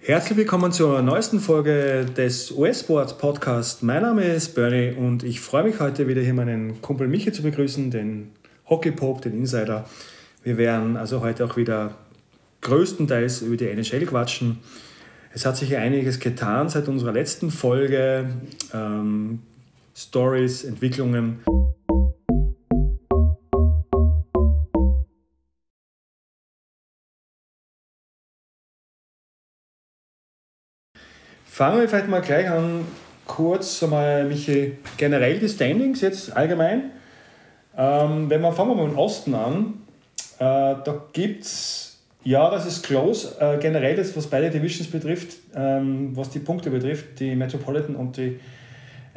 Herzlich willkommen zur neuesten Folge des US-Sports Podcast. Mein Name ist Bernie und ich freue mich heute wieder hier meinen Kumpel Michi zu begrüßen, den Hockey Pop, den Insider. Wir werden also heute auch wieder größtenteils über die NHL quatschen. Es hat sich einiges getan seit unserer letzten Folge. Ähm, Stories, Entwicklungen. Fangen wir vielleicht mal gleich an, kurz einmal, Michi, generell die Standings jetzt allgemein. Ähm, wenn wir, fangen wir mal im Osten an. Äh, da gibt es, ja, das ist close, äh, generell das, was beide Divisions betrifft, ähm, was die Punkte betrifft, die Metropolitan und die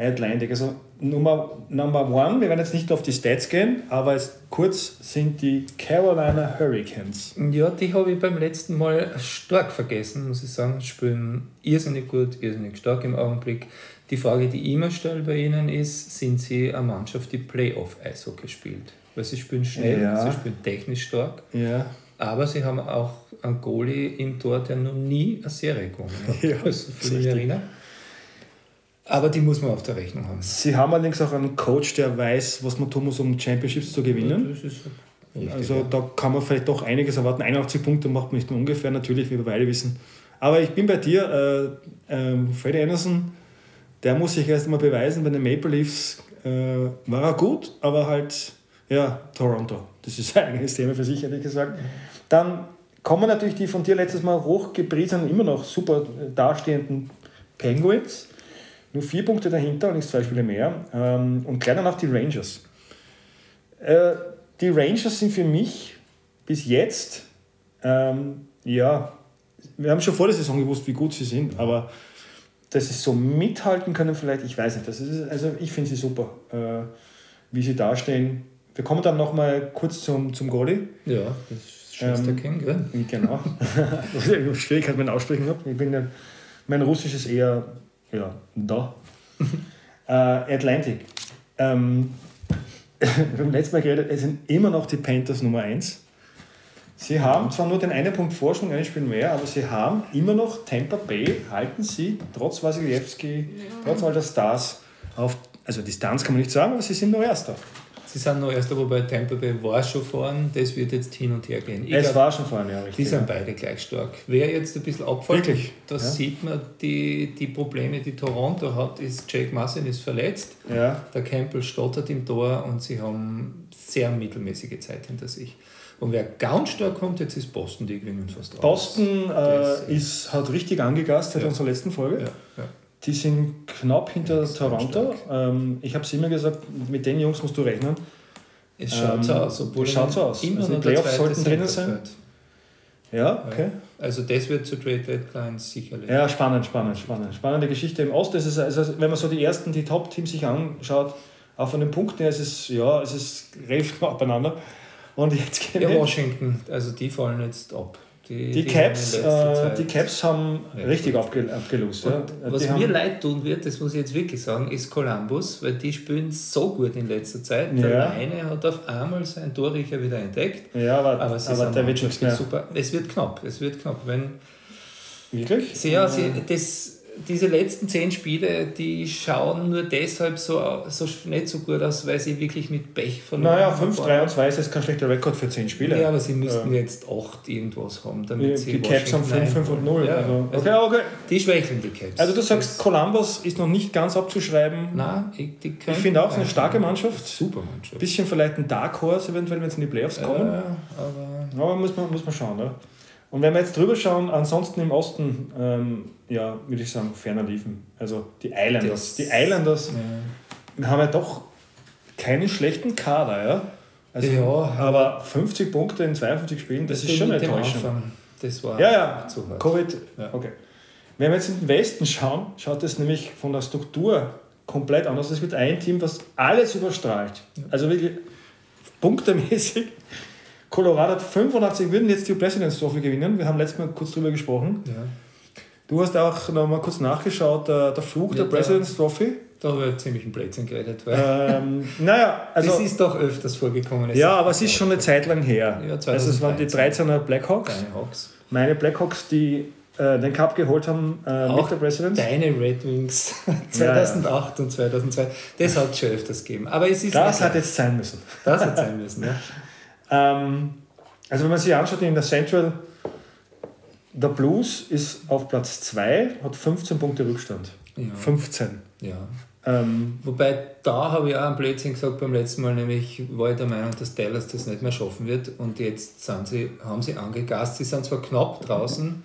Atlantic. Also Nummer, Number One, wir werden jetzt nicht auf die Stats gehen, aber kurz sind die Carolina Hurricanes. Ja, die habe ich beim letzten Mal stark vergessen, muss ich sagen. Spielen irrsinnig gut, irrsinnig stark im Augenblick. Die Frage, die ich immer stelle bei ihnen ist, sind sie eine Mannschaft, die Playoff-Eishockey spielt? Weil sie spielen schnell, ja. sie spielen technisch stark. Ja. Aber sie haben auch einen Goalie im Tor, der noch nie eine Serie gewonnen hat. Ja, also. Aber die muss man auf der Rechnung haben. Sie haben allerdings auch einen Coach, der weiß, was man tun muss, um Championships zu gewinnen. Richtig, also ja. da kann man vielleicht doch einiges erwarten. 81 Punkte macht man nicht nur ungefähr, natürlich, wie wir beide wissen. Aber ich bin bei dir, äh, äh, Freddie Anderson, der muss sich erst einmal beweisen. Bei den Maple Leafs äh, war er gut, aber halt, ja, Toronto. Das ist ein eigenes Thema für sich, ehrlich gesagt. Dann kommen natürlich die von dir letztes Mal hochgepriesenen, immer noch super dastehenden Penguins nur vier Punkte dahinter, und nicht zwei Spiele mehr. Ähm, und gleich danach die Rangers. Äh, die Rangers sind für mich bis jetzt, ähm, ja, wir haben schon vor der Saison gewusst, wie gut sie sind, aber dass sie so mithalten können, vielleicht, ich weiß nicht. Das ist, also ich finde sie super, äh, wie sie dastehen. Wir kommen dann nochmal kurz zum, zum Goalie. Ja, das Schwester ähm, King, gell? Genau. Schwierigkeit mit dem Aussprechen habe. Ich bin ja, mein Russisch ist eher ja, da. äh, Atlantic. Ähm, wir haben letztes Mal geredet, es sind immer noch die Panthers Nummer 1. Sie haben zwar nur den einen Punkt Vorsprung, ein Spiel mehr, aber sie haben immer noch Tampa Bay, halten sie, trotz Wasilewski, trotz all der Stars, auf, also Distanz kann man nicht sagen, aber sie sind nur Erster. Sie sind noch erst, wobei Tampa Bay war schon vorn, das wird jetzt hin und her gehen. Ich es glaub, war schon vorn, ja, richtig. Die sind beide gleich stark. Wer jetzt ein bisschen abfällt, Wirklich? da ja. sieht man die, die Probleme, die Toronto hat, ist Jake Massin ist verletzt, ja. der Campbell stottert im Tor und sie haben sehr mittelmäßige Zeit hinter sich. Und wer ganz stark kommt, jetzt ist Boston, die gewinnen fast Boston äh, ist, hat richtig angegast seit ja. unserer letzten Folge. Ja. Die sind knapp hinter Toronto. Ähm, ich habe es immer gesagt, mit den Jungs musst du rechnen. Es schaut ähm, so aus, obwohl es schaut so aus. Immer also die Playoffs sollten drinnen sein. Ja, okay. Also das wird zu Trade Deadline sicherlich. Ja, spannend, spannend, spannend. Spannende Geschichte im Osten. ist also, wenn man so die ersten, die Top-Teams sich anschaut, auch von den Punkten her ist es, ja, es ist relativ beieinander. Und jetzt ja, Washington, also die fallen jetzt ab. Die, die, Caps, äh, die Caps haben ja, richtig abge, abgelost. Ja. Was mir leid tun wird, das muss ich jetzt wirklich sagen, ist Columbus, weil die spielen so gut in letzter Zeit. Der ja. eine hat auf einmal seinen Torriecher wieder entdeckt. Ja, aber, aber, aber der wird schon super. Es wird knapp, es wird knapp. Wenn, Wirklich? Sie, ja, sie, das, diese letzten zehn Spiele, die schauen nur deshalb so, so nicht so gut aus, weil sie wirklich mit Pech verloren haben. Naja, 5, 3 und 2 ist jetzt kein schlechter Rekord für zehn Spiele. Ja, aber sie müssten ja. jetzt 8 irgendwas haben, damit die, sie Die Caps haben 5, 5 und 0. Ja, also, okay, also okay. Die schwächeln die Caps. Also du sagst, das Columbus ist noch nicht ganz abzuschreiben. Nein, ich, ich finde auch, es eine starke Mannschaft. Super Mannschaft. Bisschen vielleicht ein Dark Horse eventuell, wenn sie in die Playoffs kommen. Ja, aber, aber muss, man, muss man schauen. Ne? Und wenn wir jetzt drüber schauen, ansonsten im Osten, ähm, ja, würde ich sagen, ferner liefen. Also die Islanders. Das, die Islanders ja. haben ja doch keinen schlechten Kader, ja. Also, ja, aber 50 Punkte in 52 Spielen, das, das ist schon enttäuschend. Das war ja, ja, zu hart. Covid, ja. okay. Wenn wir jetzt in den Westen schauen, schaut es nämlich von der Struktur komplett anders. Es wird ein Team, das alles überstrahlt. Also wirklich punktemäßig Colorado hat 85, würden jetzt die President's Trophy gewinnen. Wir haben letztes Mal kurz drüber gesprochen. Ja. Du hast auch noch mal kurz nachgeschaut, der, der Fluch ja, der President's Trophy. Da habe ich ziemlich einen Blödsinn geredet. Weil ähm, naja, also, das ist doch öfters vorgekommen. Ja, aber es ist schon eine Zeit lang her. Ja, also es waren die 13er Blackhawks. Hawks. Meine Blackhawks, die äh, den Cup geholt haben äh, mit der Presidents. Deine Red Wings 2008 ja, ja. und 2002. Das hat es schon öfters gegeben. Aber es ist das hat jetzt sein müssen. Das hat sein müssen, ja. ähm, also wenn man sich anschaut in der Central, der Blues ist auf Platz 2, hat 15 Punkte Rückstand. Ja. 15. Ja. Ähm, Wobei, da habe ich auch einen Blödsinn gesagt beim letzten Mal, nämlich war ich der Meinung, dass Dallas das nicht mehr schaffen wird und jetzt sind sie, haben sie angegast. Sie sind zwar knapp draußen,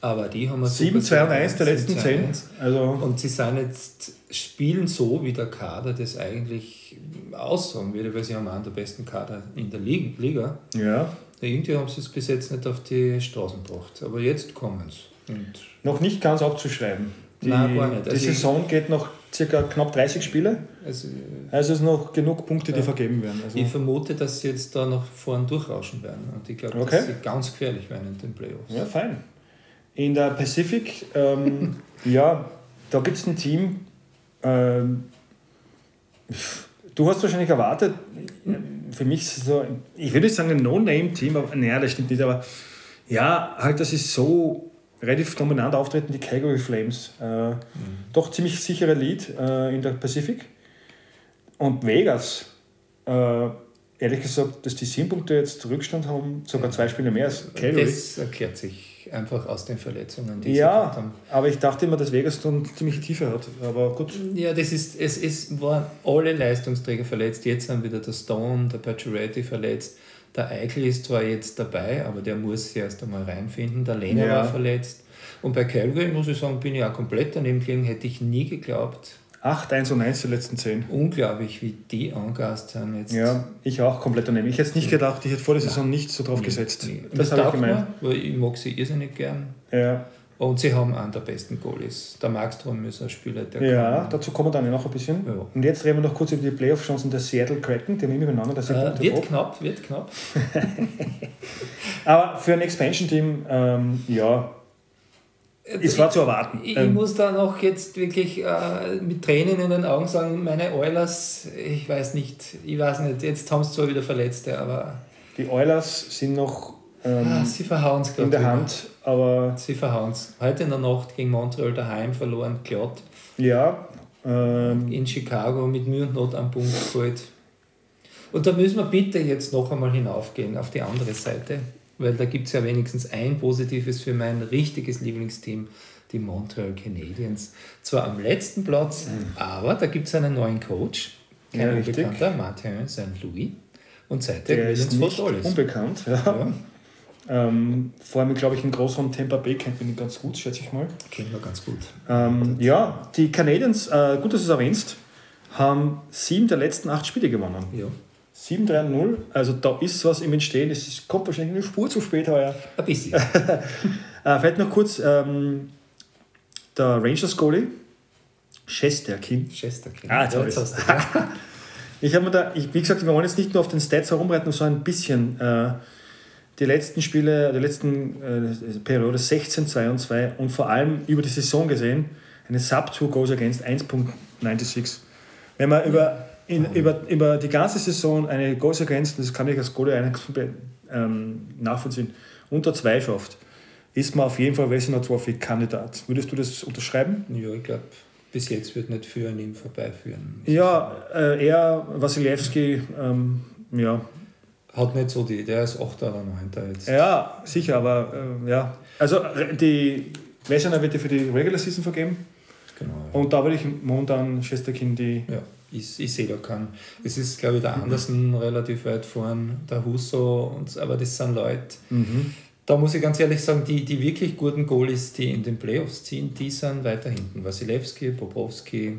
aber die haben wir 7, 2 und 1 der letzten 10. Also und sie sind jetzt, spielen so, wie der Kader das eigentlich aussagen würde, weil sie haben einen der besten Kader in der Liga. Ja. Irgendwie haben sie es bis jetzt nicht auf die Straßen gebracht. Aber jetzt kommen sie. Noch nicht ganz abzuschreiben. Die, Nein, gar nicht. Also die Saison geht noch circa knapp 30 Spiele. Also, also es noch genug Punkte, die vergeben werden. Also ich vermute, dass sie jetzt da noch vorn durchrauschen werden. Und ich glaube, okay. dass sie ganz gefährlich werden in den Playoffs. Ja, fein. In der Pacific, ähm, ja, da gibt es ein Team, ähm, du hast wahrscheinlich erwartet, für mich so, ich würde sagen ein No-Name-Team, aber naja, das stimmt nicht, aber ja, halt, das ist so relativ dominant auftreten, die Calgary Flames. Äh, mhm. Doch ziemlich sicherer Lead äh, in der Pacific. Und Vegas, äh, ehrlich gesagt, dass die sieben Punkte jetzt Rückstand haben, sogar zwei Spiele mehr als Calgary. Das erklärt sich einfach aus den Verletzungen, die ja, sie haben. aber ich dachte immer, dass Vegas dann ziemlich Tiefe hat. Aber gut. Ja, das ist, es, es waren alle Leistungsträger verletzt. Jetzt sind wieder der Stone, der Pacioretty verletzt. Der Eichel ist zwar jetzt dabei, aber der muss sich erst einmal reinfinden. Der Lehner ja. war verletzt. Und bei Calgary, muss ich sagen, bin ich auch komplett daneben gelegen. Hätte ich nie geglaubt, 8, 1 und 1 die letzten 10. Unglaublich, wie die angast sind jetzt. Ja, ich auch komplett daneben. Ich hätte es nicht gedacht, ich hätte vor der Saison ja. nicht so drauf gesetzt. Nee. Das, das habe ich gemeint. Mir, weil ich mag sie irrsinnig gern. Ja. Und sie haben einen der besten Goalies. Der Markstrom ist ein Spieler, der Ja, kann, dazu kommen wir dann noch ein bisschen. Ja. Und jetzt reden wir noch kurz über die Playoff-Chancen der Seattle Kraken. Die haben immer. Das äh, wird knapp, wird knapp. Aber für ein Expansion-Team, ähm, ja, es war zu erwarten. Ich, ich ähm, muss da noch jetzt wirklich äh, mit Tränen in den Augen sagen, meine Oilers, ich weiß nicht, ich weiß nicht, jetzt haben sie zwar wieder Verletzte, aber... Die Oilers sind noch ähm, ah, sie verhauen's in der Hand, aber... Sie verhauen es. Heute in der Nacht gegen Montreal daheim verloren, glatt. Ja. Ähm, in Chicago mit Mühe und Not am Punkt geholt. Und da müssen wir bitte jetzt noch einmal hinaufgehen auf die andere Seite weil da gibt es ja wenigstens ein positives für mein richtiges Lieblingsteam, die Montreal Canadiens. Zwar am letzten Platz, mhm. aber da gibt es einen neuen Coach, kein ja, unbekannter, Martin St. Louis. Und seitdem Der ist nicht alles. unbekannt. Ja. ja. Ähm, vor allem, glaube ich, in Großraum Tampa Bay kennt man ihn ganz gut, schätze ich mal. Kennen wir ganz gut. Ähm, ja, die Canadiens, äh, gut, dass du es erwähnst, haben sieben der letzten acht Spiele gewonnen. Ja. 7-3-0, also da ist was im Entstehen, es kommt wahrscheinlich eine Spur zu spät heuer. Ein bisschen. äh, vielleicht noch kurz, ähm, der Rangers Goalie, Chesterkin. Chesterkin. Ah, jetzt ja, ja. Ich habe mir da, ich, wie gesagt, wir wollen jetzt nicht nur auf den Stats herumreiten, sondern ein bisschen äh, die letzten Spiele, die letzten äh, Periode 16, 2 und 2 und vor allem über die Saison gesehen, eine Sub-2 Goes Against 1.96. Wenn man über in, über, über die ganze Saison eine Goals Against, das kann ich als Goalie ähm, nachvollziehen, unter zwei schafft, ist man auf jeden Fall Vezina Trophy Kandidat. Würdest du das unterschreiben? Ja, ich glaube, bis jetzt wird nicht für an ihm vorbeiführen. Ja, äh, er, Wasilewski, ähm, ja. Hat nicht so die, der ist 8 oder 9 jetzt. Ja, sicher, aber äh, ja. Also die Vezina wird ja für die Regular Season vergeben. Genau. Ja. Und da würde ich momentan Chesterkin die. Ja ich, ich sehe da keinen. Es ist, glaube ich, der Andersen relativ weit vorn, der Husso, und, aber das sind Leute, mhm. da muss ich ganz ehrlich sagen, die, die wirklich guten Goalies, die in den Playoffs ziehen, die sind weiter hinten. Wasilewski, Bobowski,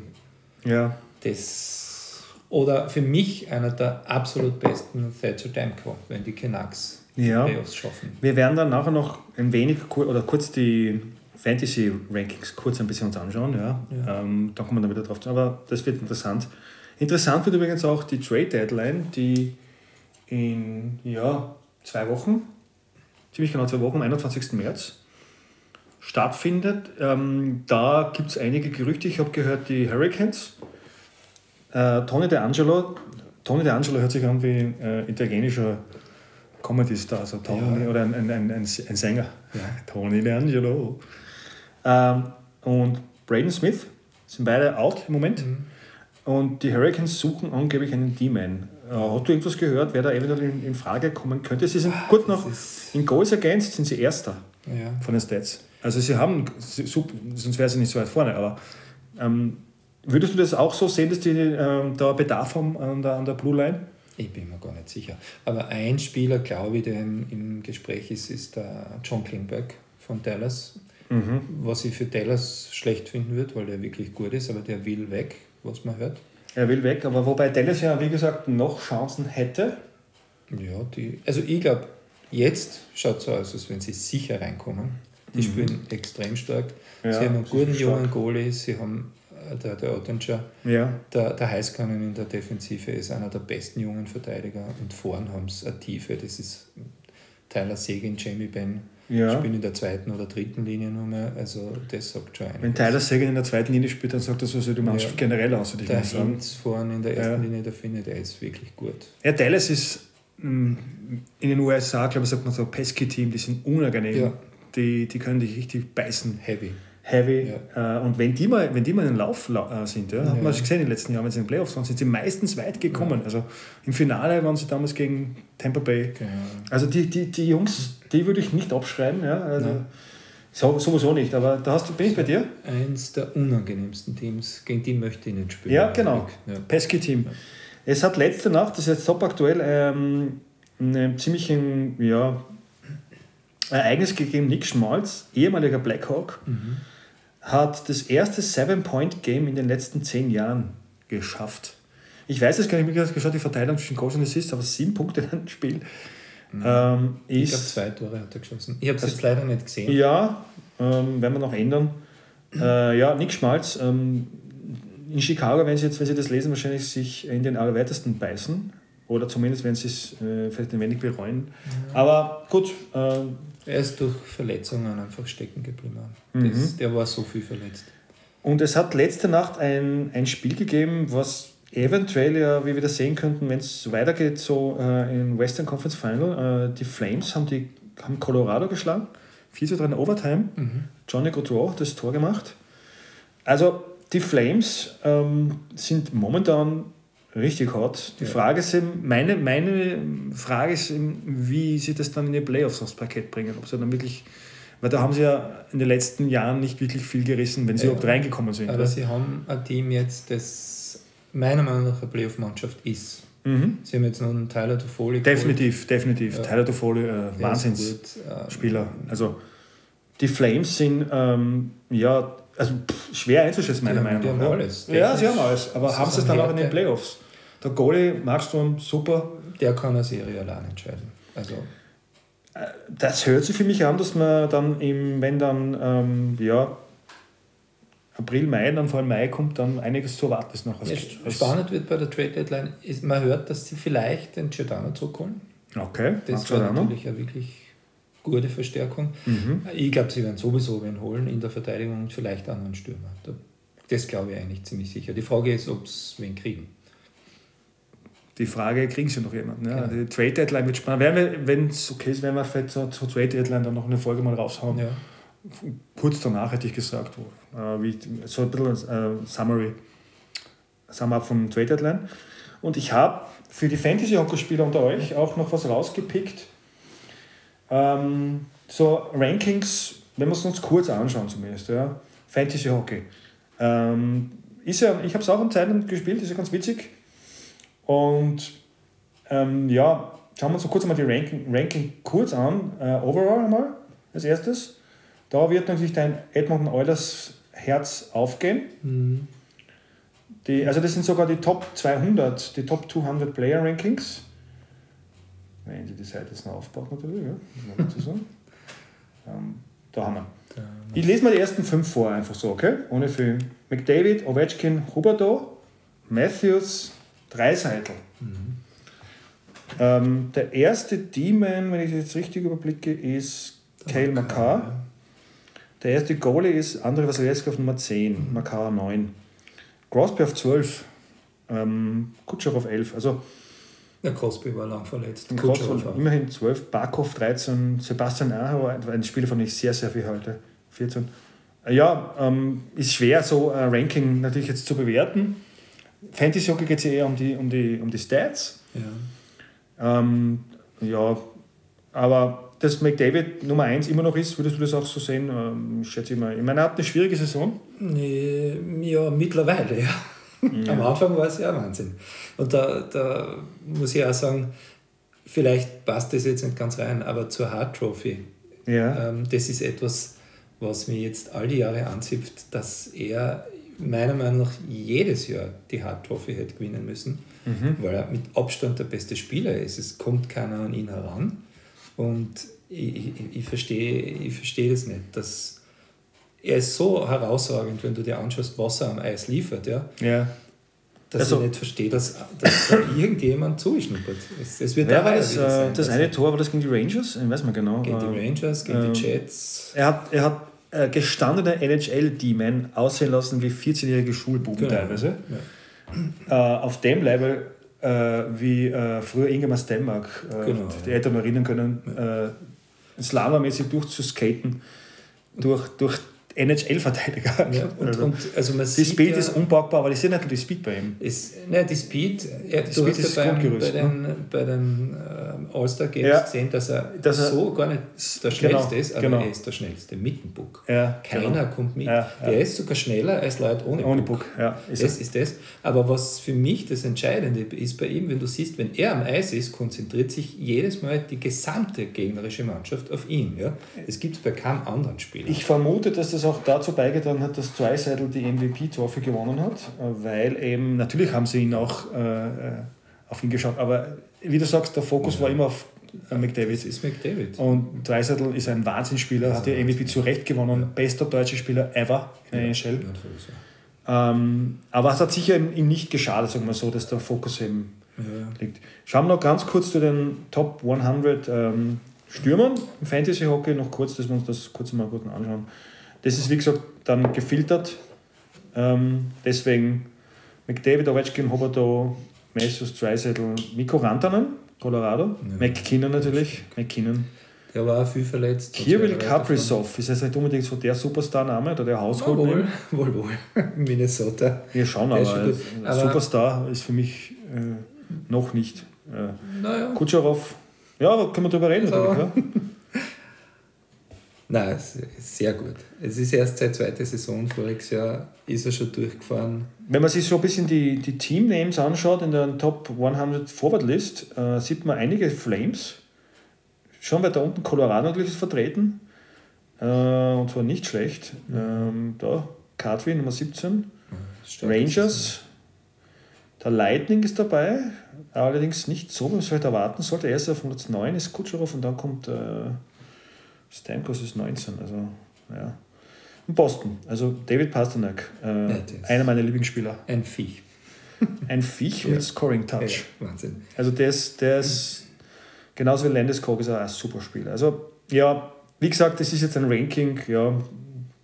ja. das, oder für mich einer der absolut besten Thatcher Demko, wenn die Canucks ja. Playoffs schaffen. Wir werden dann nachher noch ein wenig oder kurz die Fantasy Rankings kurz ein bisschen uns anschauen. Ja. ja. Ähm, da kommen wir dann wieder drauf. Aber das wird interessant. Interessant wird übrigens auch die Trade Deadline, die in ja, zwei Wochen, ziemlich genau zwei Wochen, am 21. März stattfindet. Ähm, da gibt es einige Gerüchte. Ich habe gehört, die Hurricanes, äh, Tony DeAngelo, Tony DeAngelo hört sich an wie ein äh, italienischer Comedy-Star, also Tony ja. oder ein, ein, ein, ein Sänger, ja. Tony D'Angelo. Ähm, und Braden Smith sind beide out im Moment. Mhm. Und die Hurricanes suchen angeblich einen D-Man. Äh, hast du irgendwas gehört, wer da eventuell in, in Frage kommen könnte? Sie sind gut noch in Goals Against sind sie Erster ja. von den Stats. Also sie haben, sonst wäre sie nicht so weit vorne, aber ähm, würdest du das auch so sehen, dass die ähm, da Bedarf haben an der, an der Blue Line? Ich bin mir gar nicht sicher. Aber ein Spieler, glaube ich, der im, im Gespräch ist, ist der John Klingberg von Dallas. Mhm. Was ich für Dallas schlecht finden würde, weil der wirklich gut ist, aber der will weg, was man hört. Er will weg, aber wobei Dallas ja, wie gesagt, noch Chancen hätte. Ja, die, also ich glaube, jetzt schaut es so aus, als wenn sie sicher reinkommen. Die mhm. spielen extrem stark. Ja, sie haben einen guten jungen Goalie, sie haben äh, der, der Ottinger, ja. der, der Heißkannon in der Defensive ist einer der besten jungen Verteidiger und vorn haben sie eine Tiefe, das ist Tyler Seguin, Jamie Benn ja. spielen in der zweiten oder dritten Linie nur mehr. Also das sagt schon einiges. Wenn Tyler Sagan in der zweiten Linie spielt, dann sagt das was die Mannschaft ja. generell aus. Der Hinz vorne in der ersten ja. Linie, der finde der ist wirklich gut. Ja, Dallas ist mm, in den USA, glaube ich, sagt man so, Pesky-Team, die sind unangenehm. Ja. Die, die können dich richtig beißen. Heavy. Heavy. Ja. Äh, und wenn die mal, wenn die mal in den Lauf äh, sind, ja, ja. hat man schon gesehen in den letzten Jahren, wenn sie in den Playoffs waren, sind sie meistens weit gekommen. Also im Finale waren sie damals gegen Tampa Bay. Genau. Also die, die, die Jungs, die würde ich nicht abschreiben. Ja, also so, sowieso nicht, aber da hast du, bin ich bei dir? Eins der unangenehmsten Teams, gegen die möchte ich nicht spielen. Ja, genau. Ja. Pesky-Team. Es hat letzte Nacht, das ist jetzt top aktuell, ähm, einen ziemlichen ja, Ereignis gegeben. Nick Schmalz, ehemaliger Blackhawk, mhm. hat das erste Seven-Point-Game in den letzten zehn Jahren geschafft. Ich weiß es gar nicht, ich geschaut, die Verteilung zwischen Goals und Assists, aber sieben Punkte in einem Spiel. Mhm. Ähm, ich glaube, zwei Tore hat er geschossen. Ich habe es jetzt leider nicht gesehen. Ja, ähm, werden wir noch ändern. Äh, ja, Nick Schmalz. Ähm, in Chicago, wenn Sie jetzt, wenn Sie das lesen, wahrscheinlich sich in den allerweitesten beißen. Oder zumindest, wenn Sie es äh, vielleicht ein wenig bereuen. Ja. Aber gut. Äh, er ist durch Verletzungen einfach stecken geblieben. Mhm. Das, der war so viel verletzt. Und es hat letzte Nacht ein, ein Spiel gegeben, was eventuell ja, wie wir das sehen könnten, wenn es weitergeht, so äh, im Western Conference Final, äh, die Flames haben, die, haben Colorado geschlagen, 4 zu 3 in Overtime. Mhm. Johnny Gaudreau hat das Tor gemacht. Also die Flames ähm, sind momentan richtig hot. Die ja. Frage ist eben, meine, meine Frage ist eben, wie sie das dann in die Playoffs aufs Parkett bringen. Ob sie dann wirklich, weil da haben sie ja in den letzten Jahren nicht wirklich viel gerissen, wenn sie ja. überhaupt reingekommen sind. Aber oder? sie haben ein Team jetzt, das meiner Meinung nach eine Playoff-Mannschaft ist. Mhm. Sie haben jetzt noch einen Tyler Toffoli. Definitiv, geholt. definitiv. Ja. Tyler Toffoli, äh, Wahnsinnsspieler. Ähm, also die Flames sind ähm, ja also pff, schwer einzuschätzen, meiner Meinung nach. Die haben alles. Ja, sie haben alles, aber haben sie es dann auch in den Playoffs? Der Goalie, Markstrom, super. Der kann eine Serie allein entscheiden. Also äh, das hört sich für mich an, dass man dann, im, wenn dann ähm, ja, April, Mai, dann vor allem Mai kommt, dann einiges zu erwarten ist noch. Als, ja, spannend wird bei der Trade Deadline, ist, man hört, dass sie vielleicht den Giordano zurückholen. Okay, das war natürlich ja wirklich gute Verstärkung. Mhm. Ich glaube, sie werden sowieso wen holen in der Verteidigung und vielleicht einen Stürmer. Das glaube ich eigentlich ziemlich sicher. Die Frage ist, ob sie wen kriegen. Die Frage, kriegen sie noch jemanden? Ja? Genau. Die Trade Deadline wird spannend. Wenn es okay ist, werden wir vielleicht zur, zur Trade Deadline dann noch eine Folge mal raushauen. Ja kurz danach hätte ich gesagt, äh, wie, so ein bisschen äh, Summary, Summary vom Trade Deadline. Und ich habe für die Fantasy-Hockey-Spieler unter euch auch noch was rausgepickt. Ähm, so Rankings, wenn wir es uns kurz anschauen zumindest, ja. Fantasy Hockey. Ähm, ist ja, ich habe es auch in Zeiten gespielt, ist ja ganz witzig. Und ähm, ja, schauen wir uns so kurz einmal die Ranking, Ranking kurz an. Äh, overall einmal als erstes. Da wird natürlich dein Edmonton Oilers Herz aufgehen. Mhm. Die, also das sind sogar die Top 200, die Top 200 Player Rankings. Wenn Sie die Seite jetzt noch aufbaut natürlich, ja. ähm, da haben wir. Ich lese mal die ersten fünf vor, einfach so, okay? Ohne Film. McDavid, Ovechkin, Huberto, Matthews, Dreiseitel. Mhm. Ähm, der erste Demon, wenn ich es jetzt richtig überblicke, ist Kale Makar. Der erste Goalie ist Andrei Vasilevski auf Nummer 10, mhm. Makar 9. Crosby auf 12, ähm, Kutschov auf 11. Also Der Crosby war lang verletzt. Crosby immerhin 12, Barkov 13, Sebastian Aho, ein Spieler, von dem ich sehr, sehr viel halte. 14. Ja, ähm, ist schwer, so ein Ranking natürlich jetzt zu bewerten. Fantasy Hockey geht es ja eher um die, um, die, um die Stats. Ja. Ähm, ja, aber dass McDavid Nummer 1 immer noch ist, würdest du das auch so sehen? Ähm, schätze ich mal. Ich meine, er hat eine schwierige Saison. Ja, mittlerweile, ja. ja. Am Anfang war es ja Wahnsinn. Und da, da muss ich auch sagen, vielleicht passt das jetzt nicht ganz rein, aber zur Hard Trophy. Ja. Ähm, das ist etwas, was mir jetzt all die Jahre anzipft, dass er meiner Meinung nach jedes Jahr die Hard Trophy hätte gewinnen müssen, mhm. weil er mit Abstand der beste Spieler ist. Es kommt keiner an ihn heran. Und ich, ich, ich verstehe ich versteh das nicht. Dass er ist so herausragend, wenn du dir anschaust, was er am Eis liefert. Ja? ja. Dass also, ich nicht verstehe, dass, dass da irgendjemand zuschnuppert. Es, es wird ja, war das, äh, das eine Tor war das gegen die Rangers? Ich weiß mal genau. Gegen die ähm, Rangers, gegen ähm, die Jets. Er hat, er hat äh, gestandene NHL-Demon aussehen lassen wie 14-jährige Schulbuben genau. teilweise. Ja. Äh, auf dem Level äh, wie äh, früher Ingemar Stenmark, äh, genau, die Eltern erinnern können, äh, Slama-mäßig durchzuskaten durch, durch NHL-Verteidiger. Ja, und, also, und, also man die Speed ja, ist unpackbar, aber ich sehe nicht die Speed bei ihm. Ist, ne, die Speed, ja, die Speed ist bei, bei den, ne? bei den äh, All-Star-Games ja, gesehen, dass er, dass er so gar nicht der genau, Schnellste genau, ist, aber genau. er ist der Schnellste mit dem Puck. Ja, Keiner genau. kommt mit. Ja, er ist sogar schneller als Leute ohne, ohne Puck. Ja, ist das er. ist das. Aber was für mich das Entscheidende ist bei ihm, wenn du siehst, wenn er am Eis ist, konzentriert sich jedes Mal die gesamte gegnerische Mannschaft auf ihn. Ja? Das gibt es bei keinem anderen Spieler. Ich vermute, dass das auch dazu beigetragen hat, dass Dreisaitl die MVP-Trophy gewonnen hat, weil eben, natürlich haben sie ihn auch äh, äh, auf ihn geschaut, aber wie du sagst, der Fokus ja. war immer auf äh, McDavid. Das ist McDavid. Und Dreisaitl ist ein Wahnsinnsspieler, hat die MVP zu Recht gewonnen, ja. bester deutscher Spieler ever in der ja. NHL. Ähm, aber es hat sicher ihm nicht geschadet, sagen wir so, dass der Fokus eben liegt. Schauen wir noch ganz kurz zu den Top 100 ähm, Stürmern im Fantasy Hockey, noch kurz, dass wir uns das kurz mal gut anschauen. Das ist wie gesagt dann gefiltert. Ähm, deswegen McDavid, Ovechkin, Hoberto, Messus, Dreisettel, Mikko Rantanen, Colorado, ja. McKinnon natürlich, McKinnon. Der war auch viel verletzt. Kirill Kaprizov, ist das nicht unbedingt so der Superstar-Name oder der Hausholt? Wohl, wohl, wohl. Minnesota. Ja, schauen, aber, aber Superstar ist für mich äh, noch nicht. Äh, naja. Kutscherow, ja, können wir drüber reden. So. Natürlich, ja. Nein, sehr gut. Es ist erst seit zweiter Saison, voriges Jahr ist er schon durchgefahren. Wenn man sich so ein bisschen die, die Team-Names anschaut in der Top 100 Forward List, äh, sieht man einige Flames. Schon weiter unten Colorado natürlich ist vertreten. Äh, und zwar nicht schlecht. Ähm, da, Cadwy Nummer 17. Rangers. Der Lightning ist dabei. Allerdings nicht so, wie man es vielleicht erwarten sollte. Er ist auf 109, ist Kutscherow und dann kommt. Äh, Stamkos ist 19, also ja. Und Boston, also David Pasternak, äh, ja, einer meiner Lieblingsspieler. Ein Viech. Ein Viech mit Scoring Touch. Wahnsinn. Also der ist, der ist genauso wie Landeskog ist er ein super Spieler. Also ja, wie gesagt, das ist jetzt ein Ranking, ja,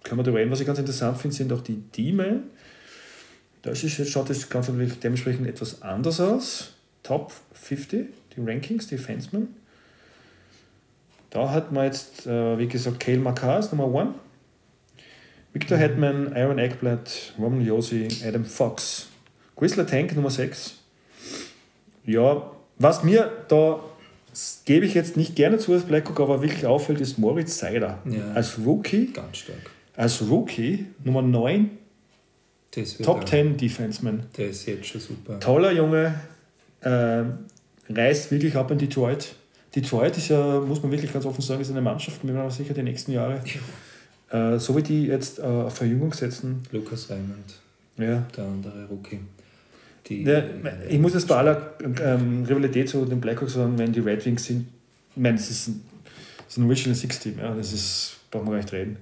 können wir darüber reden. Was ich ganz interessant finde, sind auch die D-Men. Da ist jetzt, schaut das ganz natürlich dementsprechend etwas anders aus. Top 50, die Rankings, die Fansmen. Da hat man jetzt, äh, wie gesagt, Kale Makar ist Nummer 1. Victor. Hetman, Aaron Eckblatt, Roman Josi, Adam Fox. Whistler Tank Nummer 6. Ja, was mir da gebe ich jetzt nicht gerne zu als Blackhawk, aber wirklich auffällt, ist Moritz Seider. Ja, als Rookie. Ganz stark. Als Rookie Nummer 9. Top 10 Defenseman. Der ist jetzt schon super. Toller Junge. Äh, reist wirklich ab in Detroit. Detroit ist ja, muss man wirklich ganz offen sagen, ist eine Mannschaft, mit der man sicher die nächsten Jahre, äh, so wie die jetzt äh, auf Verjüngung setzen. Lukas Raymond, ja. der andere Rookie. Die, ja, ich muss jetzt bei aller ähm, Rivalität zu den Blackhawks sagen, wenn die Red Wings sind, ich meine, es ist ein, ist ein Original Six Team, ja, das ist, brauchen wir gar nicht reden.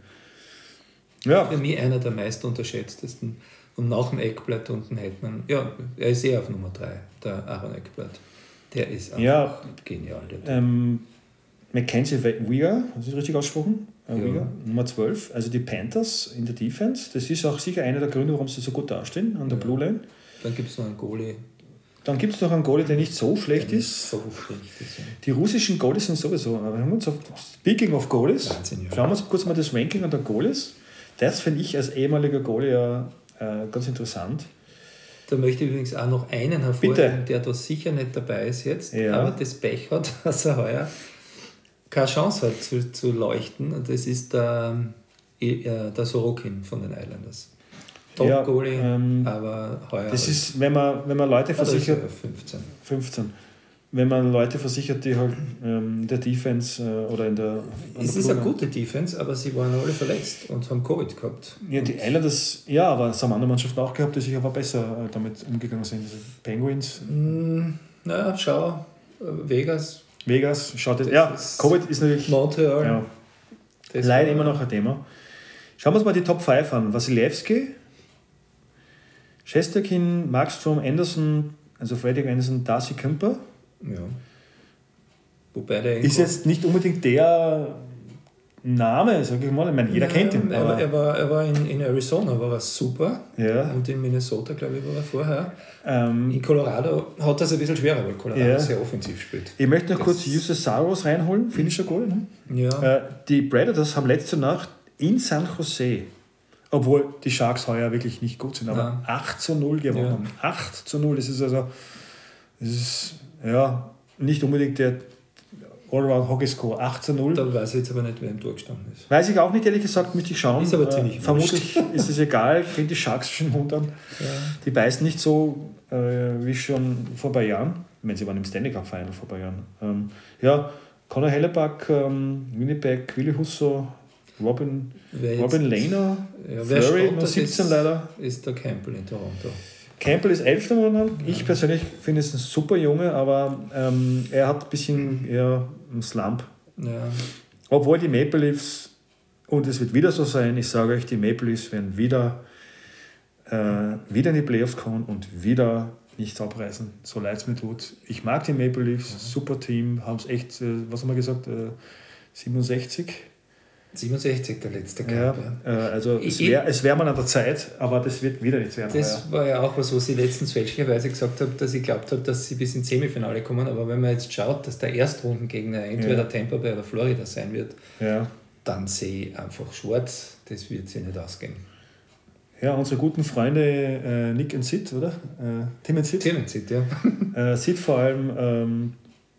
Ja. Für mich einer der meist unterschätztesten. Und nach dem Eckblatt und dem Hetman, ja, er ist eher auf Nummer 3, der Aaron Eckblatt. Der ist einfach ja, genial. Ähm, Mackenzie Wieger, hast du das richtig ausgesprochen? Äh, ja. Nummer 12, also die Panthers in der Defense. Das ist auch sicher einer der Gründe, warum sie so gut dastehen an der ja. Blue Line. Dann gibt es noch einen Goalie. Dann gibt es noch einen Goalie, der nicht so schlecht der ist. So schlecht ist ja. Die russischen Goalies sind sowieso. Wir haben uns auf, speaking of Goalies, Wahnsinn, ja. schauen wir uns kurz mal das Ranking an der Goalies. Das finde ich als ehemaliger Goalie ja äh, ganz interessant. Da möchte ich übrigens auch noch einen hervorheben, der da sicher nicht dabei ist jetzt, Ja. aber das Pech hat, dass er heuer keine Chance hat zu, zu leuchten. Und das ist der, äh, der Sorokin von den Islanders. Ja, Top-Goalie, ähm, aber heuer Das ist, wenn man, wenn man Leute versichert, er 15. 15. Wenn man Leute versichert, die halt ähm, der Defense äh, oder in der. Es der ist eine gute Defense, aber sie waren alle verletzt und haben Covid gehabt. Ja, die Islanders, ja, aber es haben andere Mannschaften auch gehabt, die sich aber besser äh, damit umgegangen sind. Also Penguins, Mm, Na, schau, äh, Vegas, Vegas, schaut jetzt. Das Ja, ist- Covid ist natürlich Montreal. ja, das leider immer noch ein Thema. Schauen wir uns mal die Top 5 an. Wasilewski, Shesterkin, Markstrom, Anderson, also Fredrik Anderson, Darcy Kemper. Ja. Wobei der Ist jetzt nicht unbedingt der Name, sage ich mal. Ich meine, jeder Ja, kennt ihn. Er, Aber, er war, er war in, in Arizona, war er super. ja, Und in Minnesota, glaube ich, war er vorher. ähm, In Colorado hat das ein bisschen schwerer, weil Colorado Ja. sehr offensiv spielt. ich möchte noch Das- kurz Yusuf Saros reinholen, finnischer Goal. Ne? Ja, Äh, die Predators haben letzte Nacht in San Jose, obwohl die Sharks heuer wirklich nicht gut sind, aber Nein. 8 zu 0 gewonnen Ja. haben. 8 zu 0, das ist also das ist, ja, nicht unbedingt der Allround Hockey Score. 8 zu 0. da weiß ich jetzt aber nicht, wer im Tor gestanden ist. Weiß ich auch nicht, ehrlich gesagt, müsste ich schauen. Ist aber ziemlich äh, Vermutlich ist es egal, ich finde die Sharks schon wundern. Ja. Die beißen nicht so äh, wie schon vor ein paar Jahren. Ich meine, sie waren im Stanley Cup Final vor ein paar Jahren. Ähm, ja, Conor Hellebuck, ähm, Winnipeg, Willi Husso, Robin, Wer jetzt- Robin Lehner, Ja, Flurry, nur 17 ist, leider. ist der Campbell in Toronto. Campbell ist 11. momentan. Ich persönlich finde es ein super Junge, aber ähm, er hat ein bisschen eher einen Slump. Ja. Obwohl die Maple Leafs, und es wird wieder so sein, ich sage euch, die Maple Leafs werden wieder, äh, wieder in die Playoffs kommen und wieder nichts abreißen, so leid es mir tut. Ich mag die Maple Leafs, super Team, haben es echt, äh, was haben wir gesagt, äh, 67? 67 der letzte Ja, Cup. Ja. äh, also es wäre es wär mal an der Zeit, aber das wird wieder nichts werden. Das war ja auch was, was ich letztens fälschlicherweise gesagt habe, dass ich glaubt habe, dass sie bis ins Semifinale kommen. Aber wenn man jetzt schaut, dass der Erstrundengegner entweder Ja. Tampa Bay oder Florida sein wird, ja. dann sehe ich einfach schwarz. Das wird sich nicht ausgehen. ja, unsere guten Freunde äh, Nick und Sid, oder? Äh, Tim und Sid. Tim sieht, ja. Äh, Sid vor allem, ähm,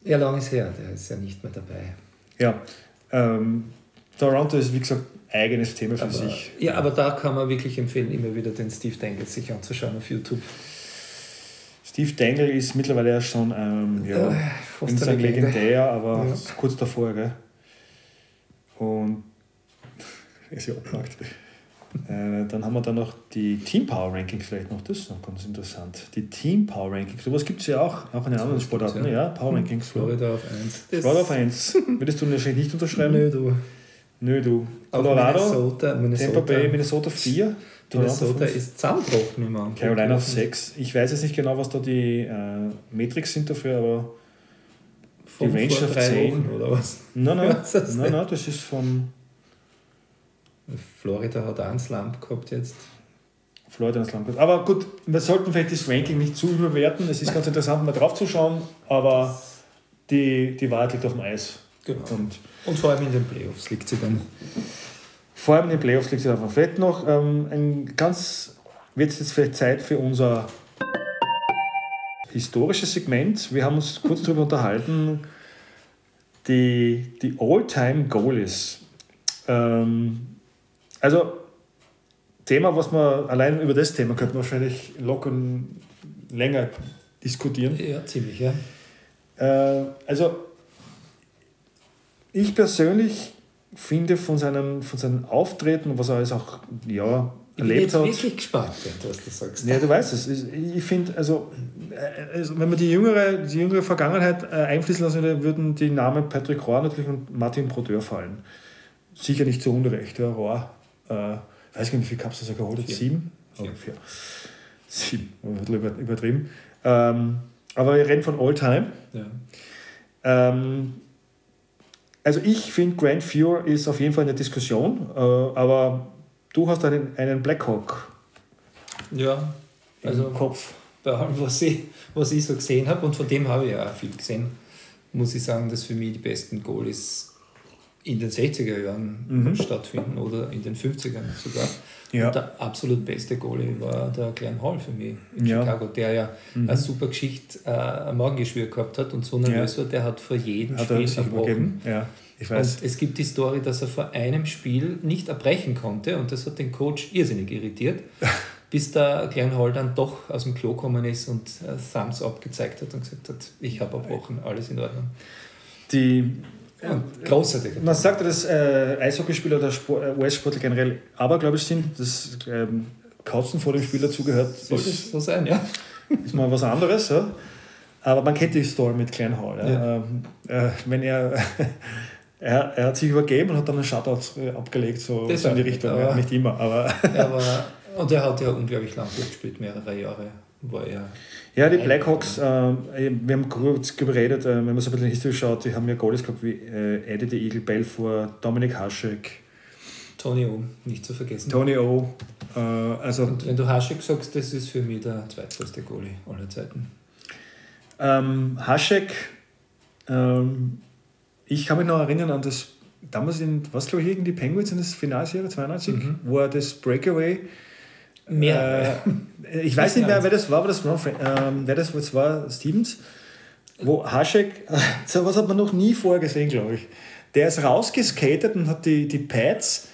Ja, lang ist her, der ist ja nicht mehr dabei. ja, ähm, Toronto ist wie gesagt eigenes Thema für Aber, sich. ja, aber da kann man wirklich empfehlen, immer wieder den Steve Dangle sich anzuschauen auf YouTube. Steve Dangle ist mittlerweile ja schon ähm, ja, Äh, in seinem legendär, aber Ja. kurz davor, gell? Und ist ja abgehakt. äh, dann haben wir dann noch die Team Power Rankings vielleicht noch, das ist noch ganz interessant. Die Team Power Rankings, sowas gibt es ja auch, auch in den anderen Sportarten, ja. ja. Power Rankings. Florida auf 1. Florida auf 1. Würdest du wahrscheinlich nicht unterschreiben? Nö, du. Nö, du. Colorado, Minnesota, Minnesota, Tampa Bay, Minnesota 4. Minnesota ist zusammengebrochen im Anfang. Carolina auf 6. Ich weiß jetzt nicht genau, was da die äh, Metrics sind dafür, aber Von Die Range auf drei 10. Wochen oder was? nein, nein, Was nein, das? nein, das ist von Florida hat auch einen Slump gehabt jetzt. Florida ins Land. Aber gut, wir sollten vielleicht das Ranking nicht zu überwerten. Es ist ganz interessant, mal drauf zu schauen, aber die, die Wahrheit liegt auf dem Eis. Genau. Und Und vor allem in den Playoffs liegt sie dann. vor allem in den Playoffs liegt auf dem Fett noch. Ähm, ein ganz, wird es jetzt vielleicht Zeit für unser historisches Segment. Wir haben uns kurz darüber unterhalten, die, die All-Time-Goalies. Ähm, also, Thema, was man allein über das Thema könnte man wahrscheinlich locker länger diskutieren. Ja, ziemlich, ja. Äh, also, ich persönlich finde von seinem, von seinem Auftreten, was er alles auch ja, Ich bin erlebt jetzt hat. wirklich gespannt, was du sagst. Ja, du weißt es. Ich finde, also, äh, also, wenn man die jüngere, die jüngere Vergangenheit äh, einfließen lassen würde, würden die Namen Patrick Rohr natürlich und Martin Brodeur fallen. Sicher nicht zu Unrecht. Ja, Rohr, äh, ich weiß gar nicht, wie viel Cups er geholt hat. Sieben? Vier. Oh, vier. Sieben, ein bisschen über- übertrieben. Ähm, aber wir reden von All-Time. Ja. Ähm, also ich finde, Grand Fuhr ist auf jeden Fall eine Diskussion, äh, aber du hast einen, einen Blackhawk ja, im also Kopf. bei allem, was ich, was ich so gesehen habe. Und von dem habe ich ja viel gesehen. Muss ich sagen, dass für mich die besten Goalies in den 60er Jahren mhm. stattfinden oder in den 50ern sogar. Ja. Und der absolut beste Goalie war der Glenn Hall für mich in ja. Chicago, der ja mhm. eine super Geschichte, äh, ein Magengeschwür gehabt hat und so nervös ja. war, der hat vor jedem hat Spiel erbrochen. Ja. Ich weiß. Und es gibt die Story, dass er vor einem Spiel nicht erbrechen konnte und das hat den Coach irrsinnig irritiert, bis der Glenn Hall dann doch aus dem Klo gekommen ist und äh, Thumbs up gezeigt hat und gesagt hat, ich habe erbrochen, alles in Ordnung. Die ja, großartig. Man sagt ja, dass äh, Eishockeyspieler oder äh, US-Sportler generell abergläubisch sind, dass ähm, Katzen vor dem Spiel dazugehört. Soll das so sein, ja. Ist mal was anderes, ja. Aber man kennt die Story mit Klein Hall. Ja. Ja. Ähm, äh, wenn er, er, er hat sich übergeben und hat dann einen Shutout äh, abgelegt, so, so in die Richtung. Aber, nicht immer, aber. aber und er hat ja unglaublich lang gespielt, mehrere Jahre war er. Ja, die Blackhawks, äh, wir haben kurz geredet, äh, wenn man so ein bisschen History schaut, die haben ja Goalies gehabt wie äh, Eddie the Eagle Belfour, Dominik Haschek. Tony O, nicht zu vergessen. Tony O. Äh, also Und wenn du Haschek sagst, das ist für mich der zweitbeste Goalie aller Zeiten. Ähm, Haschek, ähm, ich kann mich noch erinnern an das, damals in, was glaube ich, gegen die Penguins in das Finalserie 92, mhm. wo er das Breakaway Mehr. Äh, ich weiß nicht mehr, wer das war, aber das war, ähm, wer das, war, Stevens, wo Haschek, so was hat man noch nie vorher gesehen, glaube ich. Der ist rausgeskatet und hat die, die Pads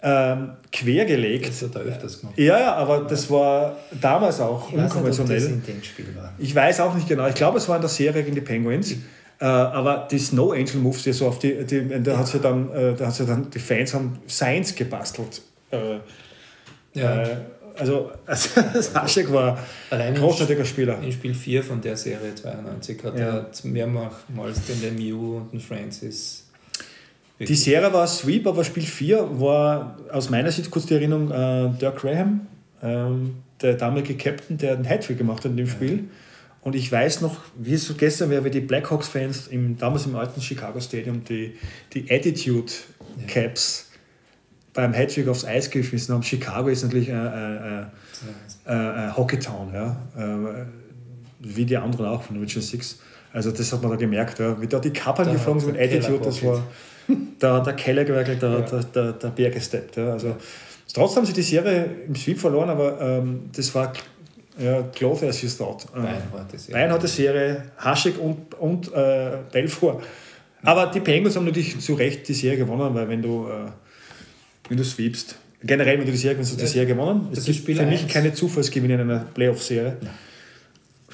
ähm, quergelegt. Das hat er öfters gemacht. Ja, ja, aber das war damals auch ich unkonventionell. Weiß nicht, ob das in dem Spiel war. Ich weiß auch nicht genau. Ich glaube, es war in der Serie gegen die Penguins. Äh, aber die Snow Angel Moves, die so auf die, die da ja. hat sie dann, äh, da hat sie dann, die Fans haben Science gebastelt. Äh, ja. Also, also Haschek war ein großartiger Spieler. In Spiel 4 von der Serie 92 hat ja. er mehrmals den Lemieux und den Francis. Die Serie war Sweep, aber Spiel 4 war aus meiner Sicht kurz die Erinnerung äh, Dirk Graham, ähm, der damalige Captain, der einen Hattrick gemacht hat in dem Spiel. Und ich weiß noch, wie es so gestern wäre, wie die Blackhawks-Fans damals im alten Chicago Stadium die, die Attitude Caps beim Hattrick aufs Eis geschmissen haben. Chicago ist natürlich ein äh, äh, Hockeytown, ja. Äh, wie die anderen auch von Original Six. Also das hat man da gemerkt, ja. wie da die Kappern geflogen sind mit Attitude, das war da der Keller gewerkelt, der, ja. der, der, der Bär gesteppt. Ja. Also, trotzdem haben sie die Serie im Sweep verloren, aber ähm, das war ja, close as you thought. Beinharte Serie. Beinharte Serie, Haschig und, und äh, Belfort. Aber die Penguins haben natürlich zu Recht die Serie gewonnen, weil wenn du äh, wenn du sweepst. Generell, wenn du die Serie, wenn du die Serie gewonnen Das ist für mich keine Zufallsgewinne in einer Playoff-Serie.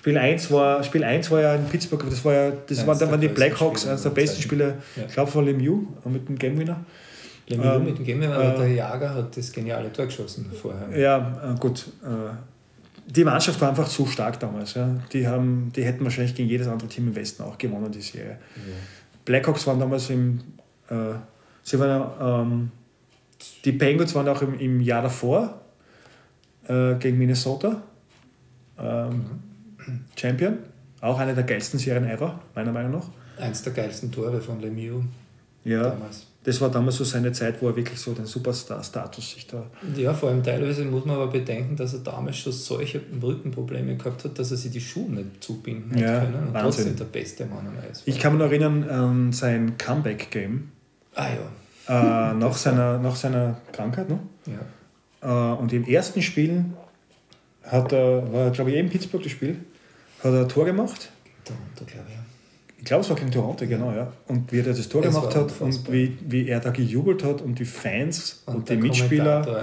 Spiel 1 war, Spiel 1 war ja in Pittsburgh, das war ja, das ja, waren, dann waren die Blackhawks, eines der besten Spiele, ja. ich glaube von Lemieux mit dem Game Winner. Lemieux ähm, mit dem Game Winner, äh, der Jager hat das geniale Tor geschossen vorher. Ja, äh, gut. Äh, die Mannschaft war einfach zu stark damals. Ja. Die, haben, die hätten wahrscheinlich gegen jedes andere Team im Westen auch gewonnen, die Serie. Ja. Blackhawks waren damals im, äh, sie waren ähm, die Penguins waren auch im, im Jahr davor äh, gegen Minnesota ähm, Champion. Auch eine der geilsten Serien ever, meiner Meinung nach. Eins der geilsten Tore von Lemieux. Ja, damals. das war damals so seine Zeit, wo er wirklich so den Superstar-Status sich da. Ja, vor allem teilweise muss man aber bedenken, dass er damals schon solche Rückenprobleme gehabt hat, dass er sich die Schuhe nicht zubinden ja, hat können. Und Wahnsinn. trotzdem der beste Mann am Eis. Ich kann mich noch erinnern an sein Comeback-Game. Ah ja äh, nach, seiner, nach seiner Krankheit. Ne? Ja. Äh, und im ersten Spiel hat er, war glaube ich eben Pittsburgh das Spiel, hat er ein Tor gemacht. Toronto, glaube ich. Ich glaube, es war gegen Toronto, genau, ja. Und wie er das Tor es gemacht hat und wie, wie er da gejubelt hat und die Fans und, und die Mitspieler, Kommentator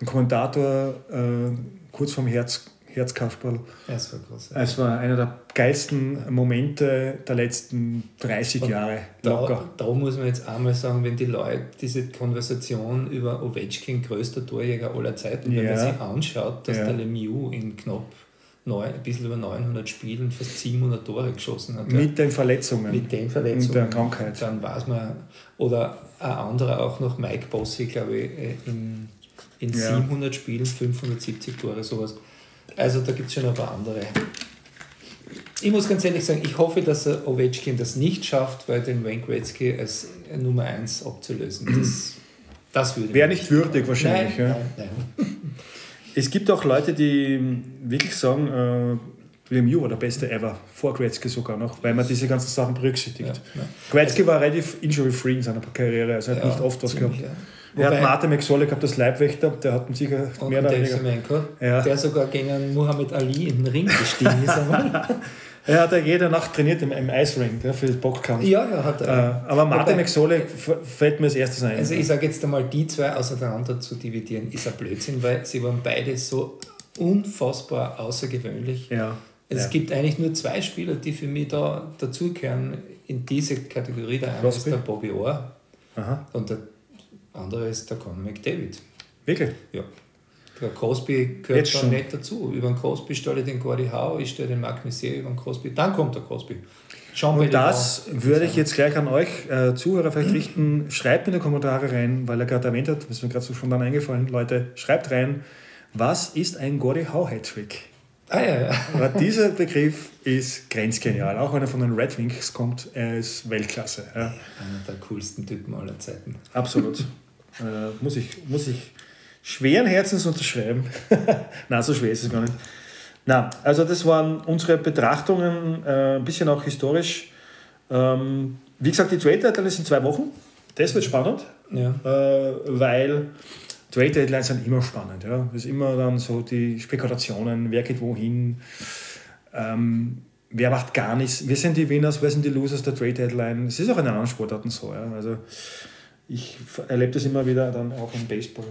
ein Kommentator äh, kurz vorm Herz Herzkasperl. Es war groß. Es war einer der geilsten Momente der letzten 30 Und Jahre. Locker. Da, da, muss man jetzt einmal sagen, wenn die Leute diese Konversation über Ovechkin, größter Torjäger aller Zeiten, ja. wenn man sich anschaut, dass ja. der Lemieux in knapp neun, ein bisschen über 900 Spielen fast 700 Tore geschossen hat. Mit den Verletzungen. Mit den Verletzungen. Und der Krankheit. Dann weiß man, oder ein anderer auch noch, Mike Bossy, glaube ich, äh, in, in ja. 700 Spielen 570 Tore, sowas. Also da gibt es schon ein paar andere. Ich muss ganz ehrlich sagen, ich hoffe, dass Ovechkin das nicht schafft, weil den Wayne Gretzky als Nummer 1 abzulösen. Das, das würde Wäre nicht würdig wahrscheinlich. Nein, ja. nein, nein. Es gibt auch Leute, die wirklich sagen, äh, Lemieux war der beste ever, vor Gretzky sogar noch, weil man diese ganzen Sachen berücksichtigt. Ja, ja. Gretzky also, war relativ injury-free in seiner Karriere, also er hat ja, nicht oft was gehabt. Ja. Er hat Martin McSorley gehabt, das Leibwächter, der hat sicher mehr oder weniger. Ja. Der sogar gegen Muhammad Ali in den Ring gestiegen ist. er hat ja jede Nacht trainiert im, im Ring ja, für den Boxkampf. Ja, ja, hat er. Äh, aber Martin McSorley fällt mir als erstes ein. Also ich sage jetzt einmal, die zwei auseinander zu dividieren, ist ein Blödsinn, weil sie waren beide so unfassbar außergewöhnlich. Ja. Es ja. gibt eigentlich nur zwei Spieler, die für mich da dazugehören in diese Kategorie. Der eine ist der Bobby Orr Aha. und der andere ist der Conor McDavid. Wirklich? Ja. Der Crosby gehört da schon. nicht dazu. Über den Crosby stelle ich den Gordy Howe, ich stelle den Mark Messier über den Crosby. Dann kommt der Crosby. Schauen Und das würde ich jetzt gleich an euch äh, Zuhörer vielleicht richten. Schreibt in die Kommentare rein, weil er gerade erwähnt hat, das ist mir gerade so spontan eingefallen, Leute, schreibt rein, was ist ein Gordy Howe Hattrick? Ah, ja, ja. Aber dieser Begriff ist grenzgenial. Auch wenn er von den Red Wings kommt, er ist Weltklasse. Ja. Einer der coolsten Typen aller Zeiten. Absolut. äh, muss, ich, muss ich schweren Herzens unterschreiben. Na, so schwer ist es gar nicht. Na, also das waren unsere Betrachtungen, äh, ein bisschen auch historisch. Ähm, wie gesagt, die Trade Deadline ist in zwei Wochen. Das wird spannend, ja. äh, weil Trade Deadlines sind immer spannend. Ja. Das ist immer dann so die Spekulationen, wer geht wohin, ähm, wer macht gar nichts. Wir sind die Winners, wer sind die Losers der Trade Deadline. Es ist auch in anderen Sportarten so. Ja. Also ich erlebe das immer wieder dann auch im Baseball.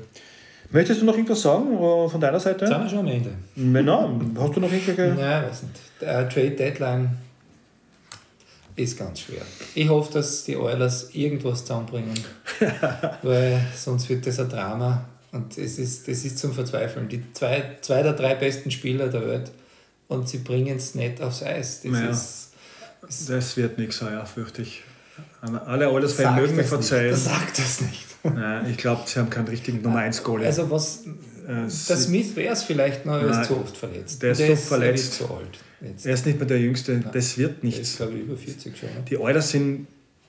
Möchtest du noch irgendwas sagen äh, von deiner Seite? Sind wir schon am Ende. Genau. Hast du noch irgendwelche? Nein, weiß nicht. Der Trade Deadline ist ganz schwer. Ich hoffe, dass die Oilers irgendwas zusammenbringen, weil sonst wird das ein Drama und es ist, das ist zum Verzweifeln. Die zwei, zwei der drei besten Spieler der Welt und sie bringen es nicht aufs Eis. Das, ja, ist, das wird nichts heuer, fürchte ich. Alle Oilers-Fans mögen mir verzeihen. Das sagt das nicht. Nein, ich glaube, sie haben keinen richtigen Nummer 1 Goalie. Also was, äh, der Smith wäre es vielleicht noch, er ist zu oft verletzt. Der ist der so ist, verletzt. zu alt. Jetzt. Er ist nicht mehr der Jüngste, Nein. das wird nichts. Der ist glaube ich über 40 schon. Ne? Die Oilers sind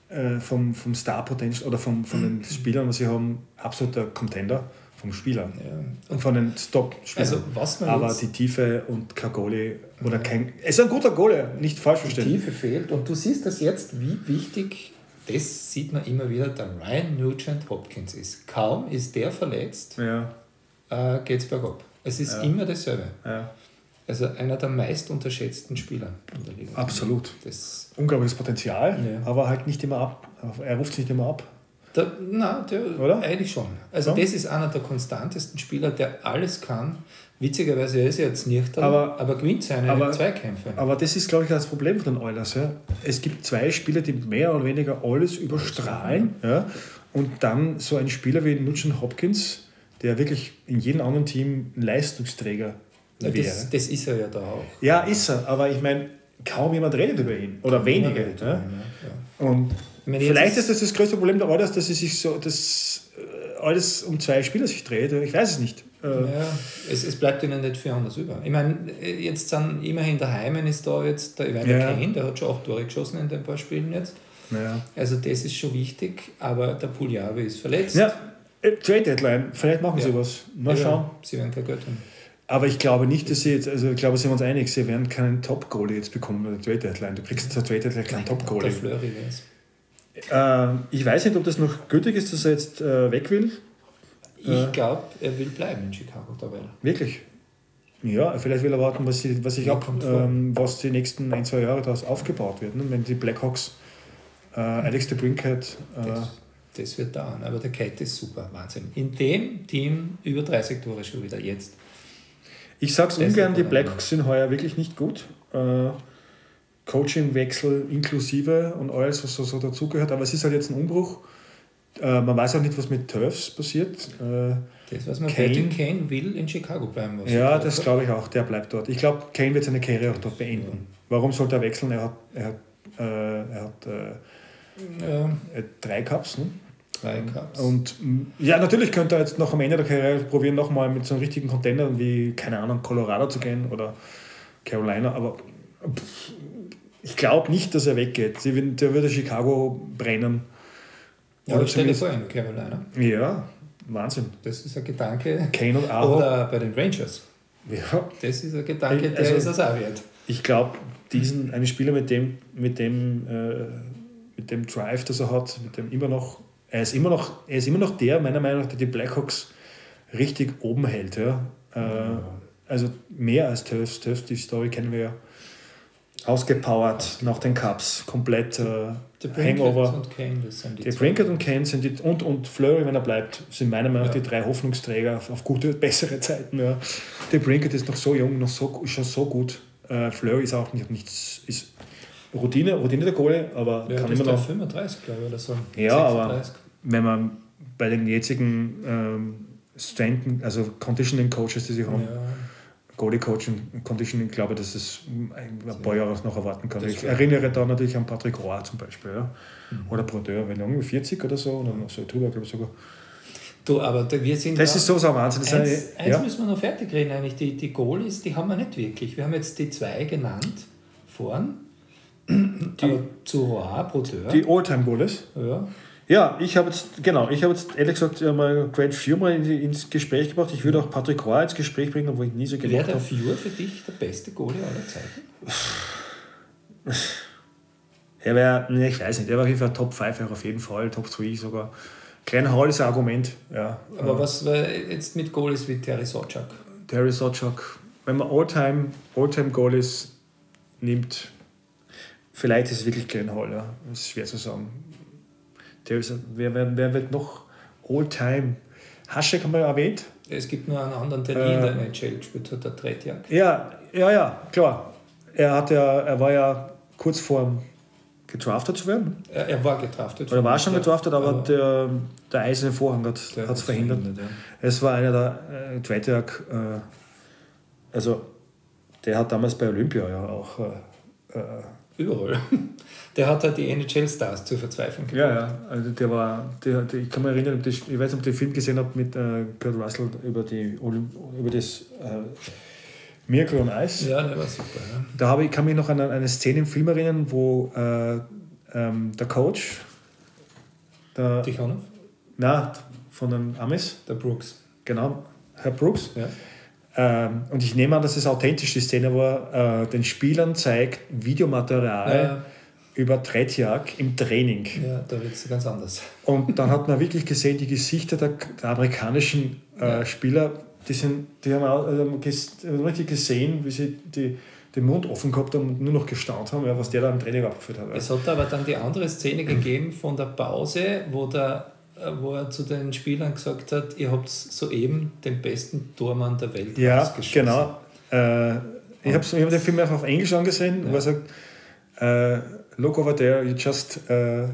äh, vom, vom Star-Potential oder vom, von den Spielern, was sie haben, absoluter Contender vom Spieler. Ja. Und von den Stop-Spielern. Also, was man Aber die Tiefe und kein Goalie oder kein. Es ist ein guter Goalie, nicht falsch verstehen. Die Tiefe fehlt und du siehst das jetzt, wie wichtig, das sieht man immer wieder, der Ryan Nugent Hopkins ist. Kaum ist der verletzt, ja. äh, geht es bergab. Es ist ja. immer dasselbe. Ja. Also einer der meist unterschätzten Spieler in der Liga. Absolut. Das Unglaubliches Potenzial, aber halt nicht immer ab. Er ruft es nicht immer ab. Der, nein, der, Oder? eigentlich schon. Also ja. das ist einer der konstantesten Spieler, der alles kann. Witzigerweise er ist er jetzt nicht, aber, aber gewinnt seine aber, Zweikämpfe. Aber das ist, glaube ich, das Problem von den Oilers. Ja. Es gibt zwei Spieler, die mehr oder weniger alles überstrahlen. Ja. Und dann so ein Spieler wie Nugent Hopkins, der wirklich in jedem anderen Team ein Leistungsträger ja, wäre. Das, das, ist er ja da auch. Ja, ist er. Aber ich meine, kaum jemand redet über ihn. Oder wenige. Ja. Und Vielleicht ist das das größte Problem der Oilers, dass sie sich so, dass äh, alles um zwei Spieler sich dreht. Ich weiß es nicht. Äh, ja, es, es bleibt ihnen nicht viel anders über. Ich meine, jetzt sind immerhin daheim ist da jetzt der Evander ja. Kane, der hat schon auch Tore geschossen in den paar Spielen jetzt. Ja. Also das ist schon wichtig, aber der Puljavi ist verletzt. Ja, äh, Trade Deadline, vielleicht machen sie was. Mal schauen. Sie werden kein Geld haben. Aber ich glaube nicht, dass sie jetzt, also ich glaube, sind wir uns einig, sie werden keinen Top-Goalie jetzt bekommen bei der Trade Deadline. Du kriegst zur Trade Deadline keinen Top-Goalie. Der Fleury wäre es. Äh, ich weiß nicht, ob das noch gültig ist, dass er jetzt äh, weg will. Ich äh, glaube, er will bleiben in Chicago dabei. Wirklich? Ja, vielleicht will er warten, was, sie, was, ich ab, ähm, was die nächsten ein, zwei Jahre daraus aufgebaut wird. Ne? Wenn die Blackhawks äh, Alex de Brinkhead. Äh, das, das, wird dauern, aber der Kate ist super, Wahnsinn. In dem Team über 30 Tore schon wieder jetzt. Ich sag's das ungern, die Blackhawks sind heuer wirklich nicht gut. Äh, Coachingwechsel inklusive und alles, was so, so dazugehört. Aber es ist halt jetzt ein Umbruch. Äh, man weiß auch nicht, was mit Turfs passiert. Äh, das weiß man, Kane, Kane will in Chicago bleiben. ja, das glaube ich auch. Der bleibt dort. Ich glaube, Kane wird seine Karriere auch dort beenden. Ja. Warum sollte er wechseln? Er hat, er hat, äh, er hat äh, ja. Äh, drei Cups. Ne? Drei Cups. Und ja, natürlich könnte er jetzt noch am Ende der Karriere probieren, nochmal mit so einem richtigen Contender wie, keine Ahnung, Colorado zu gehen oder Carolina. Aber pff, ich glaube nicht, dass er weggeht. Der würde Chicago brennen. Ja, aber stell dir vor, in Carolina. Ja, Wahnsinn. Das ist ein Gedanke. Kane und Aho. Oder bei den Rangers. Ja. Das ist ein Gedanke, der also, ist es auch wert. Ich glaube, diesen, einen Spieler mit dem, mit dem, äh, mit dem Drive, das er hat, mit dem immer noch, er ist immer noch, er ist immer noch der, meiner Meinung nach, der die Blackhawks richtig oben hält. Ja. Äh, also mehr als Töfs. Töfs, die Story kennen wir ja. Ausgepowert nach den Cups, komplett äh, Hangover. Und Kane, das sind die, die Brinkett und Kane sind die, und, und Flurry, wenn er bleibt, sind meiner Meinung nach ja. die drei Hoffnungsträger auf, auf, gute, bessere Zeiten. Ja. Der Brinkett ist noch so jung, noch so, ist schon so gut. Äh, Flurry ist auch nicht, nichts, ist Routine, Routine der Kohle, aber ja, kann immer noch. 35, glaube ich, oder so. Ja, 36. aber wenn man bei den jetzigen ähm, Strength, also Conditioning Coaches, die sie haben, ja. Goalie Coaching, Conditioning, glaube ich, dass es ein paar Jahre noch erwarten kann. Ich erinnere da natürlich an Patrick Roy zum Beispiel, ja. Mhm. oder Brodeur, wenn irgendwie 40 oder so, oder so drüber, glaube ich sogar. Du, aber wir sind das da, ist so, so Wahnsinn. Das eins, eine, eins müssen wir noch fertig reden eigentlich. Die, die Goalies, die haben wir nicht wirklich. Wir haben jetzt die zwei genannt vorn. Die, aber zu Roy, Brodeur. Die Alltime goalies Ja. Ja, ich habe jetzt, genau, ich habe jetzt ehrlich gesagt mal Grant Fuhr mal ins Gespräch gebracht. Ich würde auch Patrick Roy ins Gespräch bringen, obwohl ich nie so gedacht habe. Wäre der Fuhr für dich der beste Goalie aller Zeiten? Er wäre, ne, ich weiß nicht, er war auf jeden Fall Top 5 auf jeden Fall, Top 3 sogar. Kleiner Hall ist ein Argument, ja. Aber was war jetzt mit Goalies wie Terry Sotchak? Terry Sotchak, wenn man All-Time All Goalies nimmt, vielleicht ist es wirklich Glenn Hall, ja. Das ist schwer zu sagen wer, wer, wer wird noch All-Time? Haschek haben wir erwähnt. Es gibt nur einen anderen, der nie äh, in der NHL gespielt hat, der Tretjak. Ja, ja, ja, klar. Er, hat ja, er war ja kurz vor gedraftet zu werden. Er, er war gedraftet. Oder war schon gedraftet, aber, aber der, der eiserne Vorhang hat es verhindert. verhindert ja. Es war einer der äh, Tretjak, äh, also der hat damals bei Olympia ja auch äh, äh Überall. Der hat halt die NHL-Stars zu verzweifeln gebracht. Ja, ja. Also der war, der, der, ich kann mich erinnern, ich weiß nicht, ob ihr den Film gesehen habt mit äh, Kurt Russell über, die, über das äh, Miracle on Ice. Ja, der war super. Ja. Da habe ich, kann mich noch an eine Szene im Film erinnern, wo äh, ähm, der Coach. Der, Tichonov? Nein, von den Amis. Der Brooks. Genau, Herr Brooks. Ja ähm, und ich nehme an, dass es authentisch die Szene war, äh, den Spielern zeigt Videomaterial ja. über Tretjak im Training. Ja, da wird es ganz anders. Und dann hat man wirklich gesehen, die Gesichter der, der amerikanischen äh, ja. Spieler, die, sind, die haben auch, äh, richtig gesehen, wie sie die, den Mund offen gehabt haben und nur noch gestaunt haben, was der da im Training abgeführt hat. Es hat aber dann die andere Szene gegeben von der Pause, wo der wo er zu den Spielern gesagt hat, ihr habt soeben den besten Tormann der Welt ja, ausgeschossen. genau. Äh, ich habe hab den Film einfach auf Englisch angesehen, ja. wo er sagt, uh, look over there, you just uh,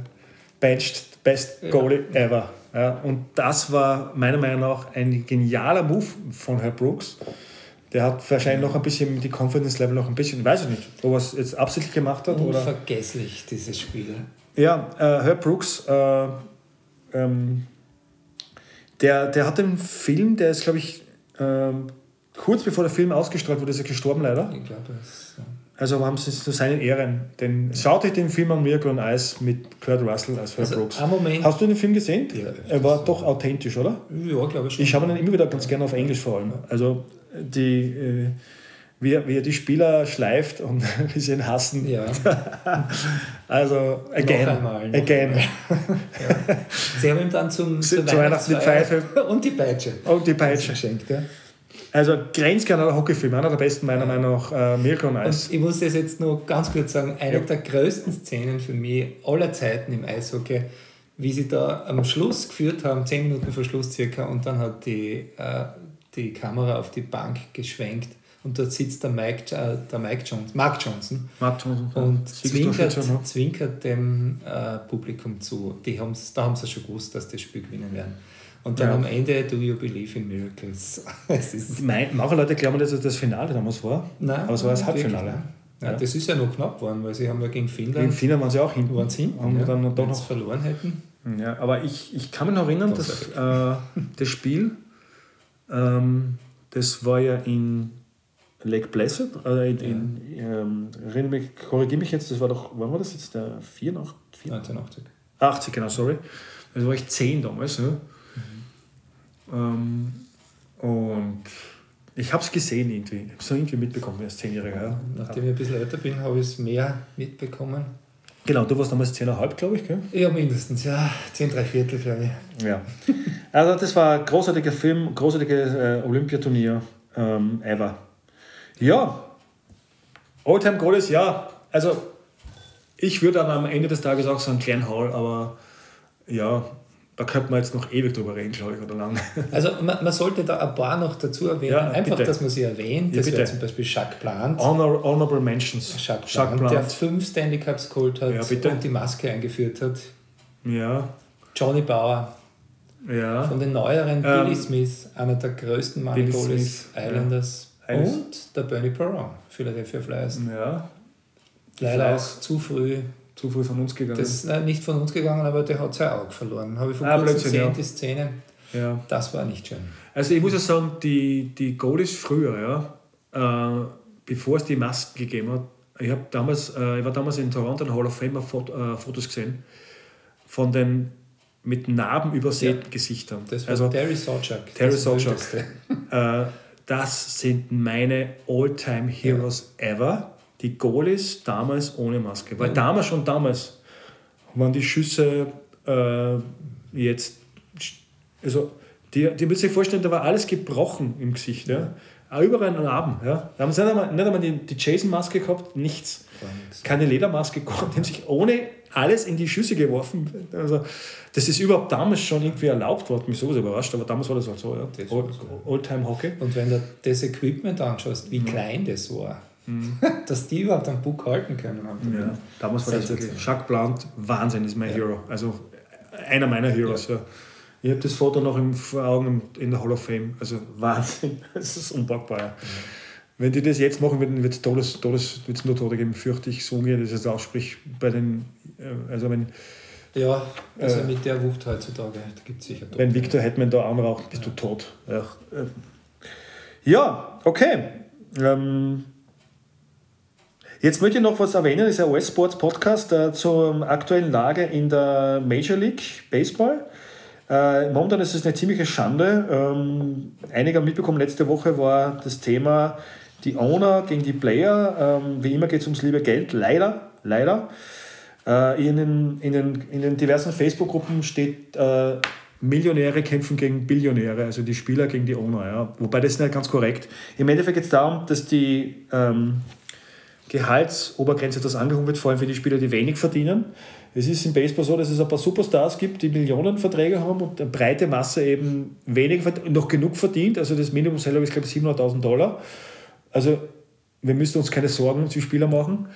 benched best goalie ja. ever. Ja, und das war meiner Meinung nach ein genialer Move von Herr Brooks. Der hat wahrscheinlich noch ein bisschen die Confidence Level noch ein bisschen, weiß ich nicht, ob er es jetzt absichtlich gemacht hat. Unvergesslich, oder? dieses Spiel. Ja, äh, Herr Brooks, äh, ähm, der, der hat einen Film, der ist, glaube ich, ähm, kurz bevor der Film ausgestrahlt wurde, ist er gestorben leider. Ich glaube, es. Ja. Also haben sie es zu seinen Ehren. Den, schaut euch den Film an Miracle on Ice mit Kurt Russell als Herr also, Brooks. Hast du den Film gesehen? Ja, er war doch authentisch, oder? Ja, glaube ich schon. Ich habe ihn immer wieder ganz gerne auf Englisch vor allem. Also die, äh, wie, er, wie er die Spieler schleift und wie sie ihn hassen. Ja. also, again. Noch einmal, noch again. Ja. Sie haben ihm dann zum, zu Weihnachten die Pfeife und die Peitsche. Und die Peitsche. geschenkt, ja. Also grenzkerner Hockeyfilm, einer der besten meiner Meinung nach, äh, Mirko und Eis. ich muss das jetzt nur ganz kurz sagen, eine ja. der größten Szenen für mich aller Zeiten im Eishockey, wie sie da am Schluss geführt haben, zehn Minuten vor Schluss circa, und dann hat die, äh, die Kamera auf die Bank geschwenkt und dort sitzt der Mike, äh, der Mike Johnson, Mark Johnson, Mark Johnson und zwinkert, zwinkert dem äh, Publikum zu. Die haben's, da haben sie schon gewusst, dass das Spiel gewinnen werden. Und dann ja. am Ende, do you believe in miracles? es ist Manche Leute glauben, dass es das Finale damals war, Nein, aber es war das Halbfinale. Ja. Das ist ja noch knapp geworden, weil sie haben ja gegen Finnland. Gegen Finnland waren sie auch hinten. Waren sie hinten, und ja. dann doch noch verloren hätten. Ja, aber ich, ich kann mich noch erinnern, das dass äh, das Spiel, ähm, das war ja in Lake Placid, äh, in, ja. in ähm, korrigiere mich jetzt, das war doch, wann war das jetzt, der 84? 1980. 80, genau, sorry. Also war ich 10 damals. Ja. Mhm. Ähm, und ich habe es gesehen irgendwie. Ich habe es irgendwie mitbekommen als Zehnjähriger. Ja. Nachdem ich ein bisschen älter bin, habe ich es mehr mitbekommen. Genau, du warst damals 10,5, glaube ich, gell? Ja, mindestens, ja. 10, 3 Viertel, glaube ich. Ja. Also das war ein großartiger Film, großartiges äh, Olympiaturnier ähm, ever. Ja, Oldtime Goalies, ja. Also ich würde dann am Ende des Tages auch sagen Glenn Hall, aber ja, da könnte man jetzt noch ewig drüber reden, glaube ich, oder lang. Also man, man, sollte da ein paar noch dazu erwähnen, ja, einfach, bitte. dass man sie erwähnt. Das ja, wäre zum Beispiel Jacques Plant. Honor, honorable Mentions. Jacques, Jacques Plant, der fünf Stanley Cups geholt hat ja, und die Maske eingeführt hat. Ja. Johnny Bauer. Ja. Von den neueren ähm, Billy Smith, einer der größten Money Islanders. Und der Bernie Perron, Philadelphia Flyers. Ja. Leider auch zu früh zu früh von uns gegangen. Das ist äh, nicht von uns gegangen, aber der hat sein Auge verloren. Habe ich vor ah, kurzem gesehen, ja. die Szene. Ja. Das war nicht schön. Also ich muss ja sagen, die, die Goalies früher, ja, äh, bevor es die Masken gegeben hat, ich, hab damals, äh, ich war damals in Toronto in Hall of Fame Foto, äh, Fotos gesehen von den mit Narben übersäten ja. Gesichtern. Das war also, Terry Sawchuk. Terry Sawchuk. äh, das sind meine All-Time Heroes ja. ever die Goalies damals ohne Maske. Weil damals, schon damals, waren die Schüsse äh, jetzt, also die, die müssen sich vorstellen, da war alles gebrochen im Gesicht. Ja? Überall ein Narben. Ja? Da haben sie nicht einmal, nicht einmal die, die Jason-Maske gehabt, nichts. Keine Ledermaske gehabt. Die haben sich ohne alles in die Schüsse geworfen. Also, das ist überhaupt damals schon irgendwie erlaubt worden, mich sowas überrascht, aber damals war das halt so, ja. Old-Time-Hockey. Und wenn du das Equipment anschaust, wie mhm. klein das war, Mhm. Dass die überhaupt einen Book halten können. Ja, damals war das wirklich. Jacques Plant, Wahnsinn, ist mein ja. Hero. Also einer meiner Heroes. Ja. Ich habe das Foto noch im, vor Augen in der Hall of Fame. Also Wahnsinn, das ist unpackbar. Ja. Wenn die das jetzt machen würden, wird es Todes, wird's nur Tote geben, fürchte ich, so dass es auch sprich bei den, äh, also wenn ja, also äh, mit der Wucht heutzutage, da gibt es sicher Tote. Wenn Victor Hetman da anraucht, bist ja. du tot. Ja, äh, ja okay. Ähm, Jetzt möchte ich noch was erwähnen, das ist ein US Sports Podcast äh, zur aktuellen Lage in der Major League Baseball. Äh, momentan ist es eine ziemliche Schande. Ähm, einige haben mitbekommen, letzte Woche war das Thema die Owner gegen die Player. Ähm, wie immer geht es ums liebe Geld, leider, leider. Äh, in, den, in, den, in den diversen Facebook-Gruppen steht äh, Millionäre kämpfen gegen Billionäre, also die Spieler gegen die Owner. Ja. Wobei das ist nicht ganz korrekt. Im Endeffekt geht es darum, dass die ähm, Gehaltsobergrenze etwas angehoben wird, vor allem für die Spieler, die wenig verdienen. Es ist im Baseball so, dass es ein paar Superstars gibt, die Millionenverträge haben und eine breite Masse eben wenig, noch genug verdient. Also das Minimum selber ist, glaube ich, 700.000 Dollar. Also wir müssen uns keine Sorgen um die Spieler machen.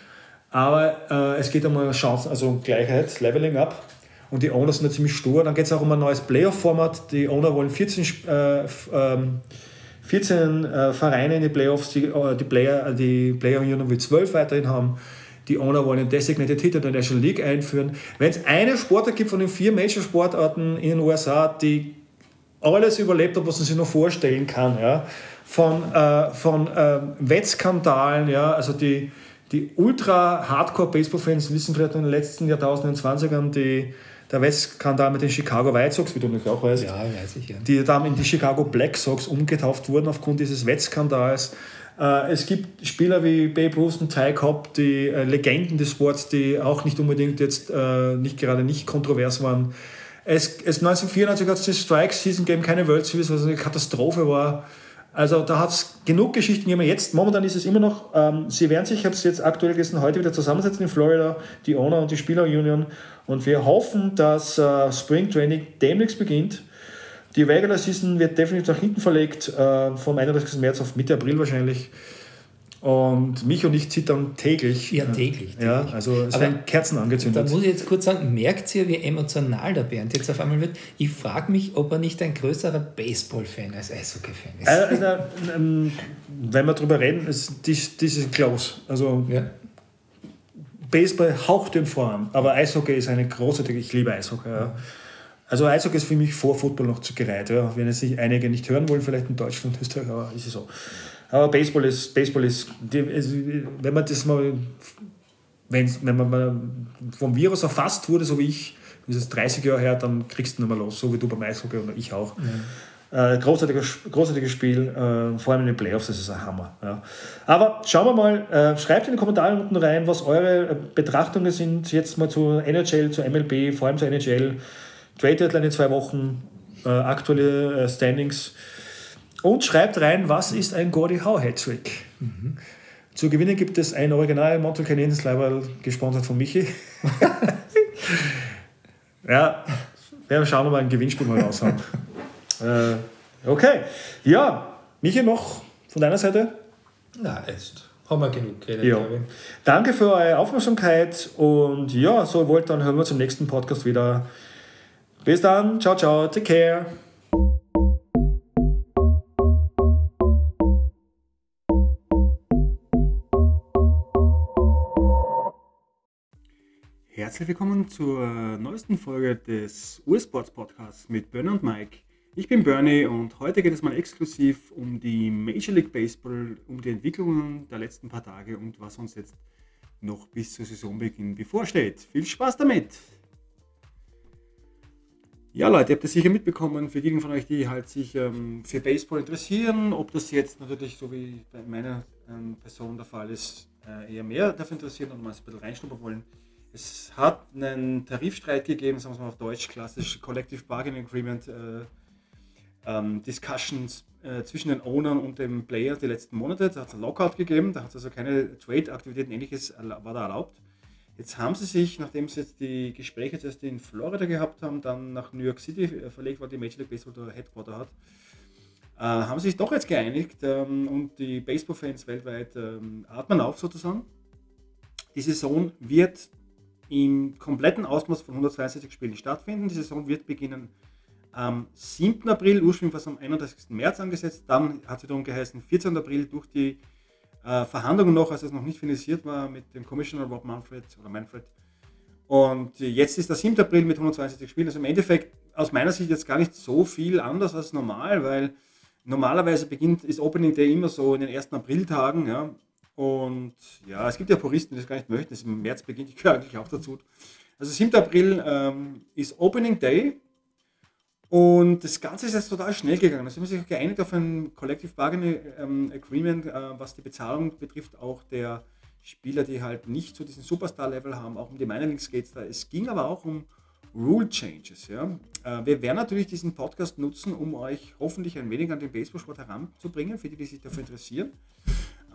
Aber äh, es geht um eine Chance, also um Gleichheit, Leveling up. Und die Owners sind ja ziemlich stur. Dann geht es auch um ein neues Playoff-Format. Die Owner wollen 14 äh, ähm, 14 äh, Vereine in die Playoffs, die, äh, die Player, die Player Union will 12 weiterhin haben. Die Owner wollen einen Designated Hit in der National League einführen. Wenn es eine Sportart gibt von den vier Major-Sportarten in den USA, die alles überlebt hat, was man sich noch vorstellen kann, ja, von, äh, von äh, Wettskandalen, ja, also die, die ultra-Hardcore-Baseball-Fans wissen vielleicht in den letzten Jahrtausenden, 20ern, die der Westskandal mit den Chicago White Sox, wie du natürlich auch weißt, ja, weiß ich, ja. die dann in die Chicago Black Sox umgetauft wurden aufgrund dieses Wettskandals. Äh, es gibt Spieler wie Babe Ruth und Ty Cobb, die äh, Legenden des Sports, die auch nicht unbedingt jetzt äh, nicht gerade nicht kontrovers waren. Es, es 1994 hat es die Strike Season gegeben, keine World Series, was eine Katastrophe war. Also da hat es genug Geschichten gegeben. Jetzt, momentan ist es immer noch, ähm, sie werden sich, ich habe es jetzt aktuell gestern heute wieder zusammensetzen in Florida, die Owner und die Spielerunion. Und wir hoffen, dass äh, Spring Training demnächst beginnt. Die Regular Season wird definitiv nach hinten verlegt, äh, vom 31. März auf Mitte April wahrscheinlich. Und mich und ich zittern täglich. Ja, täglich. täglich. Ja, also es werden Kerzen angezündet. Da muss ich jetzt kurz sagen, merkt ihr, wie emotional der Bernd jetzt auf einmal wird? Ich frage mich, ob er nicht ein größerer Baseball-Fan als Eishockey-Fan ist. Also, ähm, wenn wir darüber reden, ist das, das ist close. Also ja. Baseball haucht den voran, aber Eishockey ist eine großartige, ich liebe Eishockey. Ja. Also Eishockey ist für mich vor Football noch zu gereiht. Ja. Wenn jetzt nicht einige nicht hören wollen, vielleicht in Deutschland, Österreich, aber ist es so. Aber Baseball ist, Baseball ist, wenn man das mal, wenn, wenn man mal vom Virus erfasst wurde, so wie ich, das ist 30 Jahre her, dann kriegst du nicht mehr los, so wie du beim Eishockey und ich auch. Ja. Äh, großartiges, großartiges Spiel, äh, vor allem in den Playoffs, das ist ein Hammer. Ja. Aber schauen wir mal, äh, schreibt in die Kommentare unten rein, was eure äh, Betrachtungen sind, jetzt mal zu NHL, zu MLB, vor allem zu NHL. Trade Deadline in zwei Wochen, äh, aktuelle äh, Standings. Und schreibt rein, was ist ein Gordy Howe Hattrick? Mhm. Zu gewinnen gibt es ein Original Montreal Canadiens Leiberl, gesponsert von Michi. ja, wir schauen, ob wir ein Gewinnspiel mal raus haben. äh, okay, ja, Michi noch von deiner Seite? Na, jetzt haben wir genug geredet. Ja. Danke für eure Aufmerksamkeit und ja, so wollt, dann hören wir zum nächsten Podcast wieder. Bis dann, ciao, ciao, take care. Herzlich willkommen zur neuesten Folge des Ursports Podcasts mit Bernie und Mike. Ich bin Bernie und heute geht es mal exklusiv um die Major League Baseball, um die Entwicklungen der letzten paar Tage und was uns jetzt noch bis zur Saisonbeginn bevorsteht. Viel Spaß damit! Ja, Leute, ihr habt es sicher mitbekommen, für diejenigen von euch, die halt sich ähm, für Baseball interessieren, ob das jetzt natürlich so wie bei meiner ähm, Person der Fall ist, äh, eher mehr dafür interessieren und mal ein bisschen reinschnuppern wollen es hat einen Tarifstreit gegeben, sagen wir mal auf Deutsch, klassisch Collective Bargaining Agreement äh, ähm, Discussions äh, zwischen den Ownern und dem Player die letzten Monate. Da hat es ein Lockout gegeben, da hat es also keine Trade-Aktivitäten ähnliches war da erlaubt. Jetzt haben sie sich, nachdem sie jetzt die Gespräche zuerst in Florida gehabt haben, dann nach New York City äh, verlegt, weil die Major League Baseball der Headquarter hat, äh, haben sich doch jetzt geeinigt ähm, und die Baseball-Fans weltweit ähm, atmen auf sozusagen. Die Saison wird im kompletten Ausmaß von 162 Spielen stattfinden. Die Saison wird beginnen am 7. April, ursprünglich war es am 31. März angesetzt, dann hat es darum geheißen, 14. April durch die äh, Verhandlungen noch, als es noch nicht finalisiert war, mit dem Commissioner Rob Manfred oder Manfred. Und jetzt ist der 7. April mit 162 Spielen. Also im Endeffekt aus meiner Sicht jetzt gar nicht so viel anders als normal, weil normalerweise beginnt, ist Opening Day immer so in den ersten Apriltagen, ja, und ja, es gibt ja Puristen, die das gar nicht möchten, dass im März beginnt, ich gehöre eigentlich auch dazu. Also 7. April ähm, ist Opening Day und das Ganze ist jetzt total schnell gegangen. Also haben sich geeinigt auf ein Collective Bargaining ähm, Agreement, äh, was die Bezahlung betrifft, auch der Spieler, die halt nicht so diesen Superstar-Level haben, auch um die Minor Leagues geht es da. Es ging aber auch um Rule Changes. Ja. Äh, wir werden natürlich diesen Podcast nutzen, um euch hoffentlich ein wenig an den Baseballsport heranzubringen, für die, die sich dafür interessieren.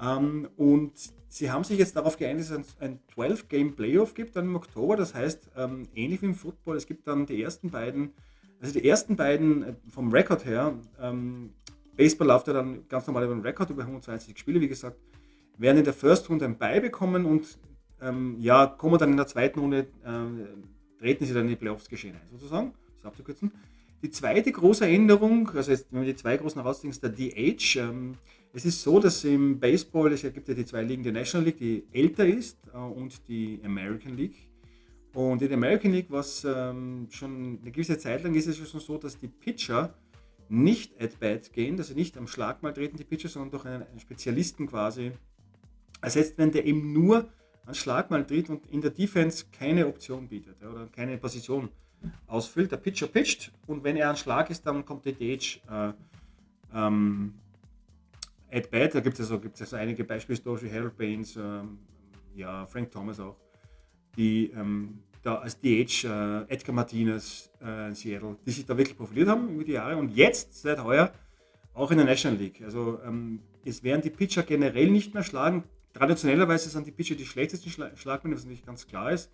Ähm, und sie haben sich jetzt darauf geeinigt, dass es ein 12-Game-Playoff gibt dann im Oktober. Das heißt, ähm, ähnlich wie im Football, es gibt dann die ersten beiden, also die ersten beiden äh, vom Rekord her, ähm, Baseball läuft ja dann ganz normal über den Rekord, über 120 Spiele, wie gesagt, werden in der First Runde ein Bye bekommen und ähm, ja, kommen dann in der zweiten Runde, äh, treten sie dann in die Playoffs geschehen ein, sozusagen, das abzukürzen. Die zweite große Änderung, also jetzt, wenn wir die zwei großen herausziehen, ist der DH. Ähm, es ist so, dass im Baseball, es gibt ja die zwei Ligen, die National League, die älter ist, äh, und die American League. Und in der American League, was ähm, schon eine gewisse Zeit lang ist, ist es schon so, dass die Pitcher nicht at bat gehen, dass sie nicht am Schlag mal treten, die Pitcher, sondern durch einen, einen Spezialisten quasi ersetzt werden, der eben nur an Schlag mal tritt und in der Defense keine Option bietet ja, oder keine Position ausfüllt. Der Pitcher pitcht und wenn er an Schlag ist, dann kommt der DH äh, ähm, at bat, da gibt es also, gibt's also einige Beispiele, wie Harold Baines, ähm, ja, Frank Thomas auch, die ähm, da als DH, äh, Edgar Martinez äh, in Seattle, die sich da wirklich profiliert haben über die Jahre und jetzt, seit heuer, auch in der National League. Also ähm, es werden die Pitcher generell nicht mehr schlagen. Traditionellerweise sind die Pitcher die schlechtesten Schla Schlagmänner, was nicht ganz klar ist.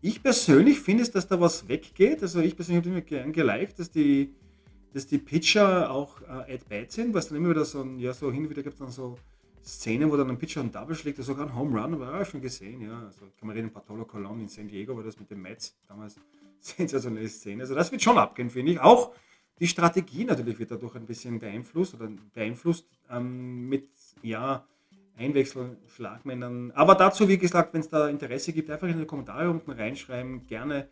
Ich persönlich finde es, dass da was weggeht. Also ich persönlich habe mir gern geliked, dass die dass die Pitcher auch äh, at bat sind, was dann immer wieder so, ein, ja, so hin und wieder gibt es dann so Szenen, wo dann ein Pitcher ein Double schlägt, oder sogar ein Home Run, aber ja, schon gesehen, ja. Also kann man reden, Bartolo Colon in San Diego war das mit den Mets damals sensationelle Szene. Also das wird schon abgehen, finde ich. Auch die Strategie natürlich wird dadurch ein bisschen beeinflusst oder beeinflusst ähm, mit, ja, Einwechsel, Schlagmännern. Aber dazu, wie gesagt, wenn es da Interesse gibt, einfach in die Kommentare unten reinschreiben. Gerne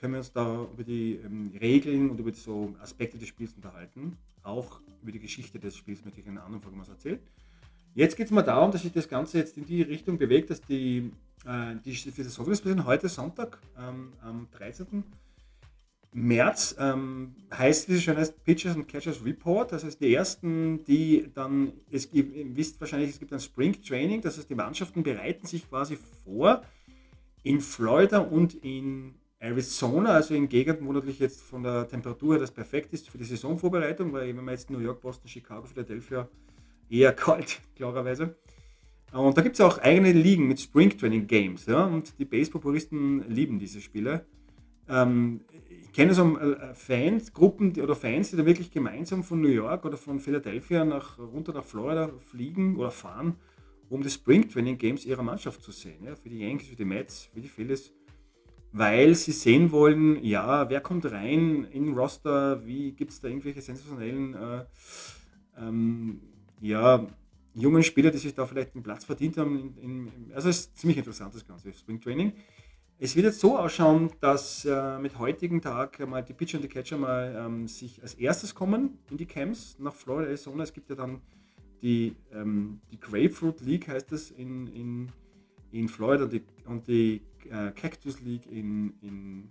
können wir uns da über die ähm, Regeln und über die so Aspekte des Spiels unterhalten. Auch über die Geschichte des Spiels möchte ich in einer anderen Folge was erzählen. Jetzt geht es mal darum, dass sich das Ganze jetzt in die Richtung bewegt, dass die, äh, die für das Sonntagspresident heute Sonntag ähm, am 13. März ähm, heißt es schon als Pitchers and Catchers Report. Das heißt, die ersten, die dann, es gibt, ihr wisst wahrscheinlich, es gibt ein Spring Training, das heißt, die Mannschaften bereiten sich quasi vor in Florida und in Arizona, also in Gegenden, wo natürlich jetzt von der Temperatur her das perfekt ist für die Saisonvorbereitung, weil wenn man jetzt New York, Boston, Chicago, Philadelphia eher kalt, klarerweise. Und da gibt es auch eigene Ligen mit Spring Training Games. Ja? Und die Baseball-Puristen lieben diese Spiele. Ähm, ich kenne so äh, Fans, Gruppen oder Fans, die da wirklich gemeinsam von New York oder von Philadelphia nach, runter nach Florida fliegen oder fahren, um die Spring Training Games ihrer Mannschaft zu sehen. Ja? Für die Yankees, für die Mets, für die Phillies. Weil sie sehen wollen, ja, wer kommt rein in Roster, wie gibt es da irgendwelche sensationellen äh, ähm, ja, jungen Spieler, die sich da vielleicht einen Platz verdient haben. In, in, also es ist ziemlich interessant, das ganze Spring Training. Es wird jetzt so ausschauen, dass äh, mit heutigen Tag mal die Pitcher und die Catcher mal ähm, sich als erstes kommen in die Camps nach Florida, Arizona. Es gibt ja dann die, ähm, die Grapefruit League, heißt das, in, in, in Florida die, und die äh, Cactus League in, in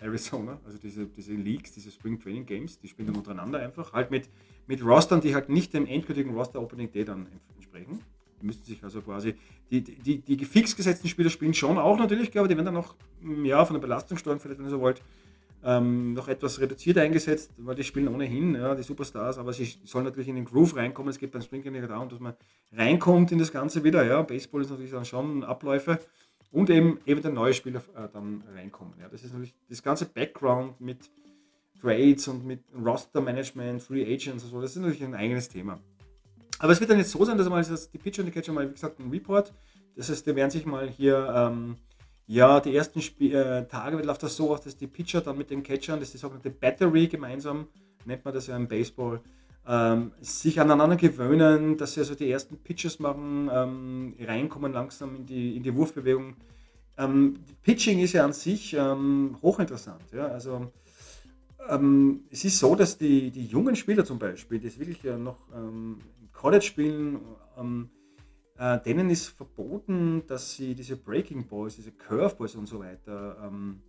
Arizona. Also diese, diese Leagues, diese Spring Training Games, die spielen dann untereinander einfach. Halt mit mit Rostern, die halt nicht dem endgültigen Roster Opening Day dann entsprechen. Die müssten sich also quasi, die, die, die fix gesetzten Spieler spielen schon auch natürlich, ich, die werden dann mm, ja, von der Belastungssteuer vielleicht, wenn ihr so wollt, ähm, noch etwas reduziert eingesetzt, weil die spielen ohnehin, ja, die Superstars, aber sie sollen natürlich in den Groove reinkommen. Es geht beim Spring ja darum, dass man reinkommt in das Ganze wieder. Ja. Baseball ist natürlich dann schon Abläufe und eben eben der neue Spieler äh, dann reinkommen. Ja. Das ist natürlich das ganze Background mit Trades und mit Roster-Management, Free Agents und so, das ist natürlich ein eigenes Thema. Aber es wird dann jetzt so sein, dass mal die Pitcher und die Catcher mal, wie gesagt, einen Report. Das heißt, die werden sich mal hier, ähm, ja, die ersten Sp äh, Tage läuft das so aus, dass die Pitcher dann mit den Catchern, das ist die sogenannte Battery gemeinsam, nennt man das ja im Baseball, ähm, sich aneinander gewöhnen, dass sie also die ersten Pitches machen, ähm, reinkommen langsam in die, in die Wurfbewegung. Ähm, Pitching ist ja an sich ähm, hochinteressant. Ja? Also ähm, es ist so, dass die, die jungen Spieler zum Beispiel, die wirklich ja noch ähm, im College spielen, äh, denen ist verboten, dass sie diese Breaking Balls, diese Curveballs und so weiter ähm,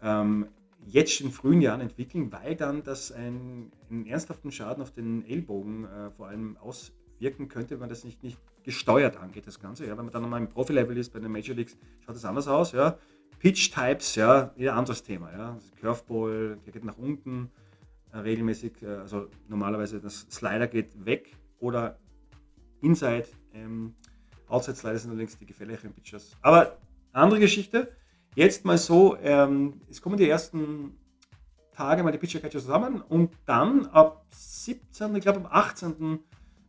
ähm, jetzt in frühen Jahren entwickeln, weil dann das einen, einen ernsthaften Schaden auf den Ellbogen äh, vor allem auswirken könnte, wenn man das nicht, nicht gesteuert angeht, das Ganze. Ja, wenn man dann nochmal im Profi-Level ist, bei den Major Leagues, schaut das anders aus. Ja. Pitch-Types, ja, ein anderes Thema. Ja. Curveball, der geht nach unten äh, regelmäßig, äh, also normalerweise das Slider geht weg oder Inside. Ähm, Outside Slider sind allerdings die gefährlicheren Pitchers. Aber andere Geschichte. Jetzt mal so, ähm, es kommen die ersten Tage mal die Pitcher Catcher zusammen und dann ab 17., ich glaube am 18., wenn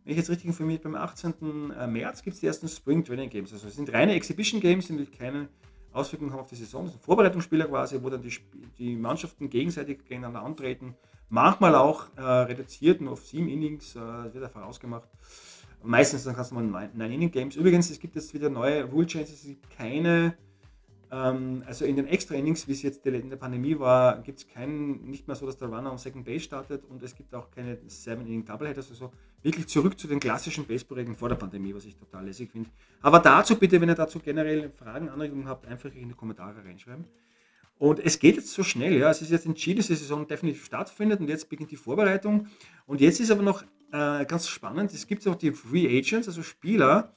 ich jetzt richtig informiert am 18. Äh, März gibt es die ersten Spring Training Games. Also es sind reine Exhibition Games, sind keine Auswirkungen haben auf die Saison. Das sind Vorbereitungsspiele quasi, wo dann die, die Mannschaften gegenseitig gegeneinander antreten. Manchmal auch äh, reduziert, nur auf sieben Innings, äh, wird einfach ausgemacht. Meistens dann kannst du mal Nine Inning Games. Übrigens, es gibt jetzt wieder neue Rule Changes, es gibt keine ähm, also in den Extra Innings, wie es jetzt in der Pandemie war, gibt es keinen, nicht mehr so, dass der Runner am Second Base startet und es gibt auch keine Seven Inning Doubleheaders, also wirklich zurück zu den klassischen Baseballregeln vor der Pandemie, was ich total lässig finde. Aber dazu bitte, wenn ihr dazu generell Fragen, Anregungen habt, einfach in die Kommentare reinschreiben. Und es geht jetzt so schnell, ja. Es ist jetzt entschieden, dass die Saison definitiv stattfindet und jetzt beginnt die Vorbereitung. Und jetzt ist aber noch äh, ganz spannend, es gibt auch die Free Agents, also Spieler,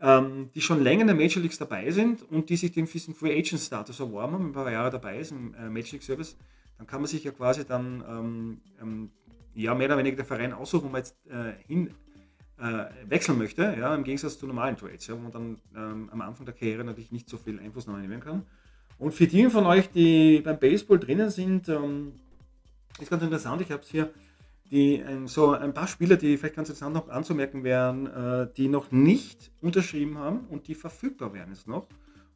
ähm, die schon länger in der Major Leagues dabei sind und die sich den diesen Free Agent Status erworben haben, ein paar Jahre dabei ist im äh, Major League Service, dann kann man sich ja quasi dann ähm, ähm, ja, mehr oder weniger der Verein aussuchen, wo man jetzt äh, hin äh, wechseln möchte, ja, im Gegensatz zu normalen Trades, ja, wo man dann ähm, am Anfang der Karriere natürlich nicht so viel Einfluss nehmen kann. Und für die von euch, die beim Baseball drinnen sind, ähm, ist ganz interessant, ich habe es hier die, ein, so ein paar Spieler, die vielleicht ganz interessant noch anzumerken wären, äh, die noch nicht unterschrieben haben und die verfügbar wären jetzt noch.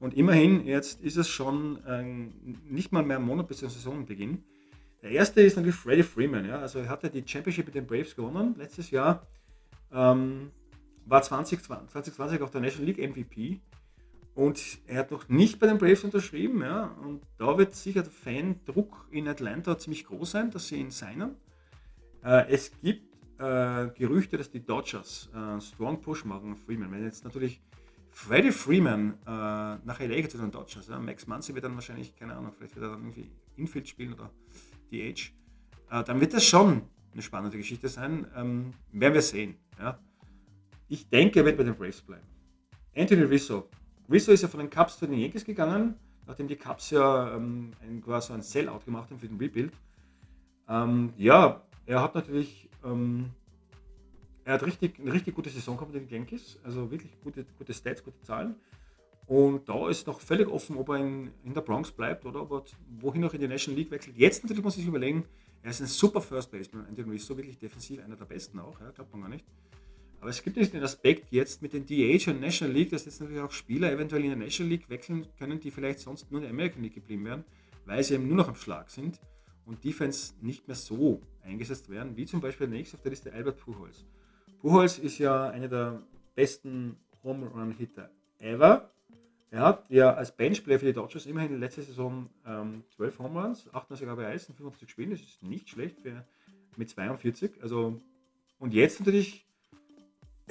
Und immerhin, jetzt ist es schon ähm, nicht mal mehr ein Monat bis zum Saisonbeginn. Der erste ist natürlich Freddie Freeman. Ja? Also er hatte die Championship mit den Braves gewonnen letztes Jahr. Ähm, war 2020, 2020 auch der National League MVP. Und er hat noch nicht bei den Braves unterschrieben. Ja? Und da wird sicher der Fan-Druck in Atlanta ziemlich groß sein, dass sie ihn signen. Äh, es gibt äh, Gerüchte, dass die Dodgers äh, Strong Push machen auf Freeman. Wenn jetzt natürlich Freddie Freeman äh, nach LA zu den Dodgers. Ja. Max Muncy wird dann wahrscheinlich, keine Ahnung, vielleicht wird er dann irgendwie Infield spielen oder DH. Äh, dann wird das schon eine spannende Geschichte sein. Ähm, werden wir sehen. Ja. Ich denke, er wird bei den Braves bleiben. Anthony Rizzo. Rizzo ist ja von den Cubs zu den Yankees gegangen, nachdem die Cubs ja ähm, ein, quasi ein Sellout gemacht haben für den Rebuild. Ähm, ja, er hat natürlich ähm, er hat richtig, eine richtig gute Saison gehabt in den Yankees, also wirklich gute, gute Stats, gute Zahlen. Und da ist noch völlig offen, ob er in, in der Bronx bleibt oder ob er wohin auch in die National League wechselt. Jetzt natürlich muss ich sich überlegen, er ist ein super First Baseman, Anthony Rizzo, wirklich defensiv, einer der besten auch, ja, glaubt man gar nicht. Aber es gibt nicht den Aspekt jetzt mit den DH und National League, dass jetzt natürlich auch Spieler eventuell in der National League wechseln können, die vielleicht sonst nur in der American League geblieben wären, weil sie eben nur noch am Schlag sind und Defense nicht mehr so eingesetzt werden, wie zum Beispiel der nächste auf der Liste Albert Pujols. Pujols ist ja einer der besten Home Run Hitter ever. Er hat ja als Benchplayer für die Dodgers immerhin in letzter Saison ähm, 12 Home Runs, 98 RBIs in 55 Spielen. Das ist nicht schlecht für, mit 42. Also, und jetzt natürlich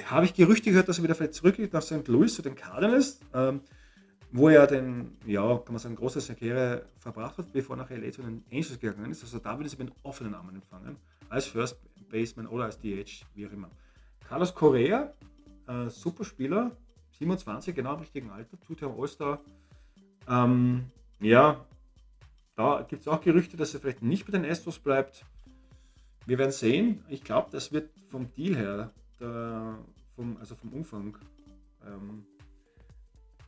habe ich Gerüchte gehört, dass er wieder vielleicht zurückgeht nach St. Louis zu den Cardinals, ähm, wo er den, ja, kann man sagen, große Karriere verbracht hat, bevor nach LA zu den Angels gegangen ist. Also da würde sie mit offenen Armen empfangen, als First Baseman oder als DH, wie auch immer. Carlos Correa, äh, super Spieler, 27, genau im richtigen Alter, tut ja All-Star. Ähm, ja, da gibt es auch Gerüchte, dass er vielleicht nicht bei den Astros bleibt. Wir werden sehen. Ich glaube, das wird vom Deal her, der, vom, also vom Umfang, ähm,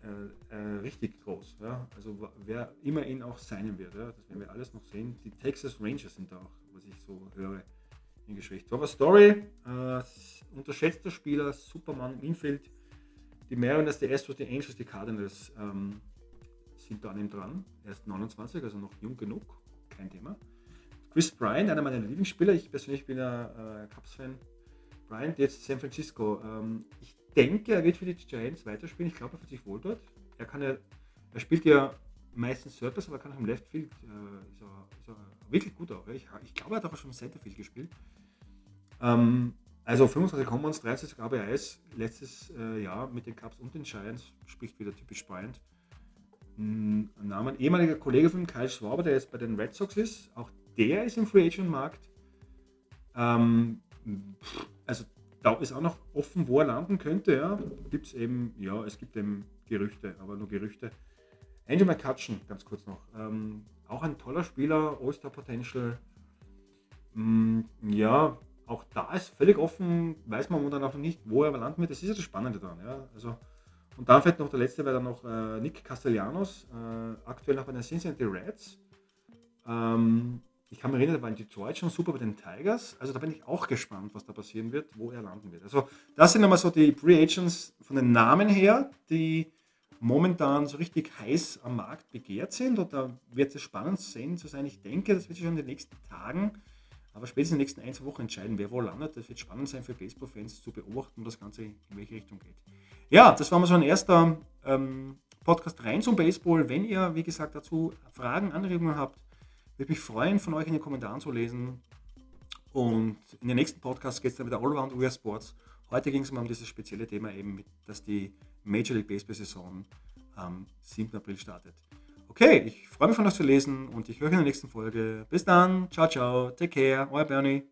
äh, äh, richtig groß. Ja? Also wer immer ihn auch sein wird, ja? das werden wir alles noch sehen. Die Texas Rangers sind da auch, was ich so höre, in Geschwächt. Aber Story, äh, unterschätzter Spieler, Superman im Infield. Die Mariners, die Astros, die Angels, die Cardinals ähm, sind da an ihm dran. Er ist 29, also noch jung genug, kein Thema. Chris Bryant, einer meiner Lieblingsspieler, ich persönlich bin ja äh, Cubs-Fan. Bryant jetzt San Francisco. Ähm, ich denke, er wird für die Giants weiterspielen. Ich glaube, er fühlt sich wohl dort. Er kann ja, er spielt ja meistens Circus, aber kann auch im Left Field. Äh, ist, er, ist er wirklich gut auch. Ich, ich glaube, er hat auch schon im Center Field gespielt. Ähm, also 25 Commons, 30 ABIs letztes äh, Jahr mit den Cups und den Giants, spricht wieder typisch Bryant. Hm, Namen ehemaliger Kollege von Kyle Schwaber, der jetzt bei den Red Sox ist, auch der ist im Free Agent Markt. Ähm, also da ist auch noch offen, wo er landen könnte. Ja. Gibt es eben, ja, es gibt eben Gerüchte, aber nur Gerüchte. Andrew McCutcheon, ganz kurz noch. Ähm, auch ein toller Spieler, All-Star Potential. Mm, ja, auch da ist völlig offen, weiß man momentan auch noch nicht, wo er landen wird. Das ist ja das Spannende daran. Ja? Also, und dann fällt noch der letzte, wäre dann noch äh, Nick Castellanos, äh, aktuell noch bei den Cincinnati Reds. Ähm, ich kann mich erinnern, der war in Detroit schon super bei den Tigers. Also da bin ich auch gespannt, was da passieren wird, wo er landen wird. Also das sind einmal so die Free Agents von den Namen her, die momentan so richtig heiß am Markt begehrt sind. Und da wird es spannend sehen zu sein. Ich denke, das wird sich schon in den nächsten Tagen aber spätestens in den nächsten ein, zwei Wochen entscheiden, wer wo landet. Das wird spannend sein für Baseball-Fans zu beobachten, das Ganze in welche Richtung geht. Ja, das war mal so ein erster ähm, Podcast rein zum Baseball. Wenn ihr, wie gesagt, dazu Fragen, Anregungen habt, würde mich freuen, von euch in den Kommentaren zu lesen. Und in den nächsten Podcast geht es dann wieder Allround US Sports. Heute ging es mal um dieses spezielle Thema eben, dass die Major League Baseball Saison am 7. April startet. Okay, ich freue mich von euch zu lesen und ich höre in der nächsten Folge. Bis dann, ciao, ciao, take care, euer Bernie.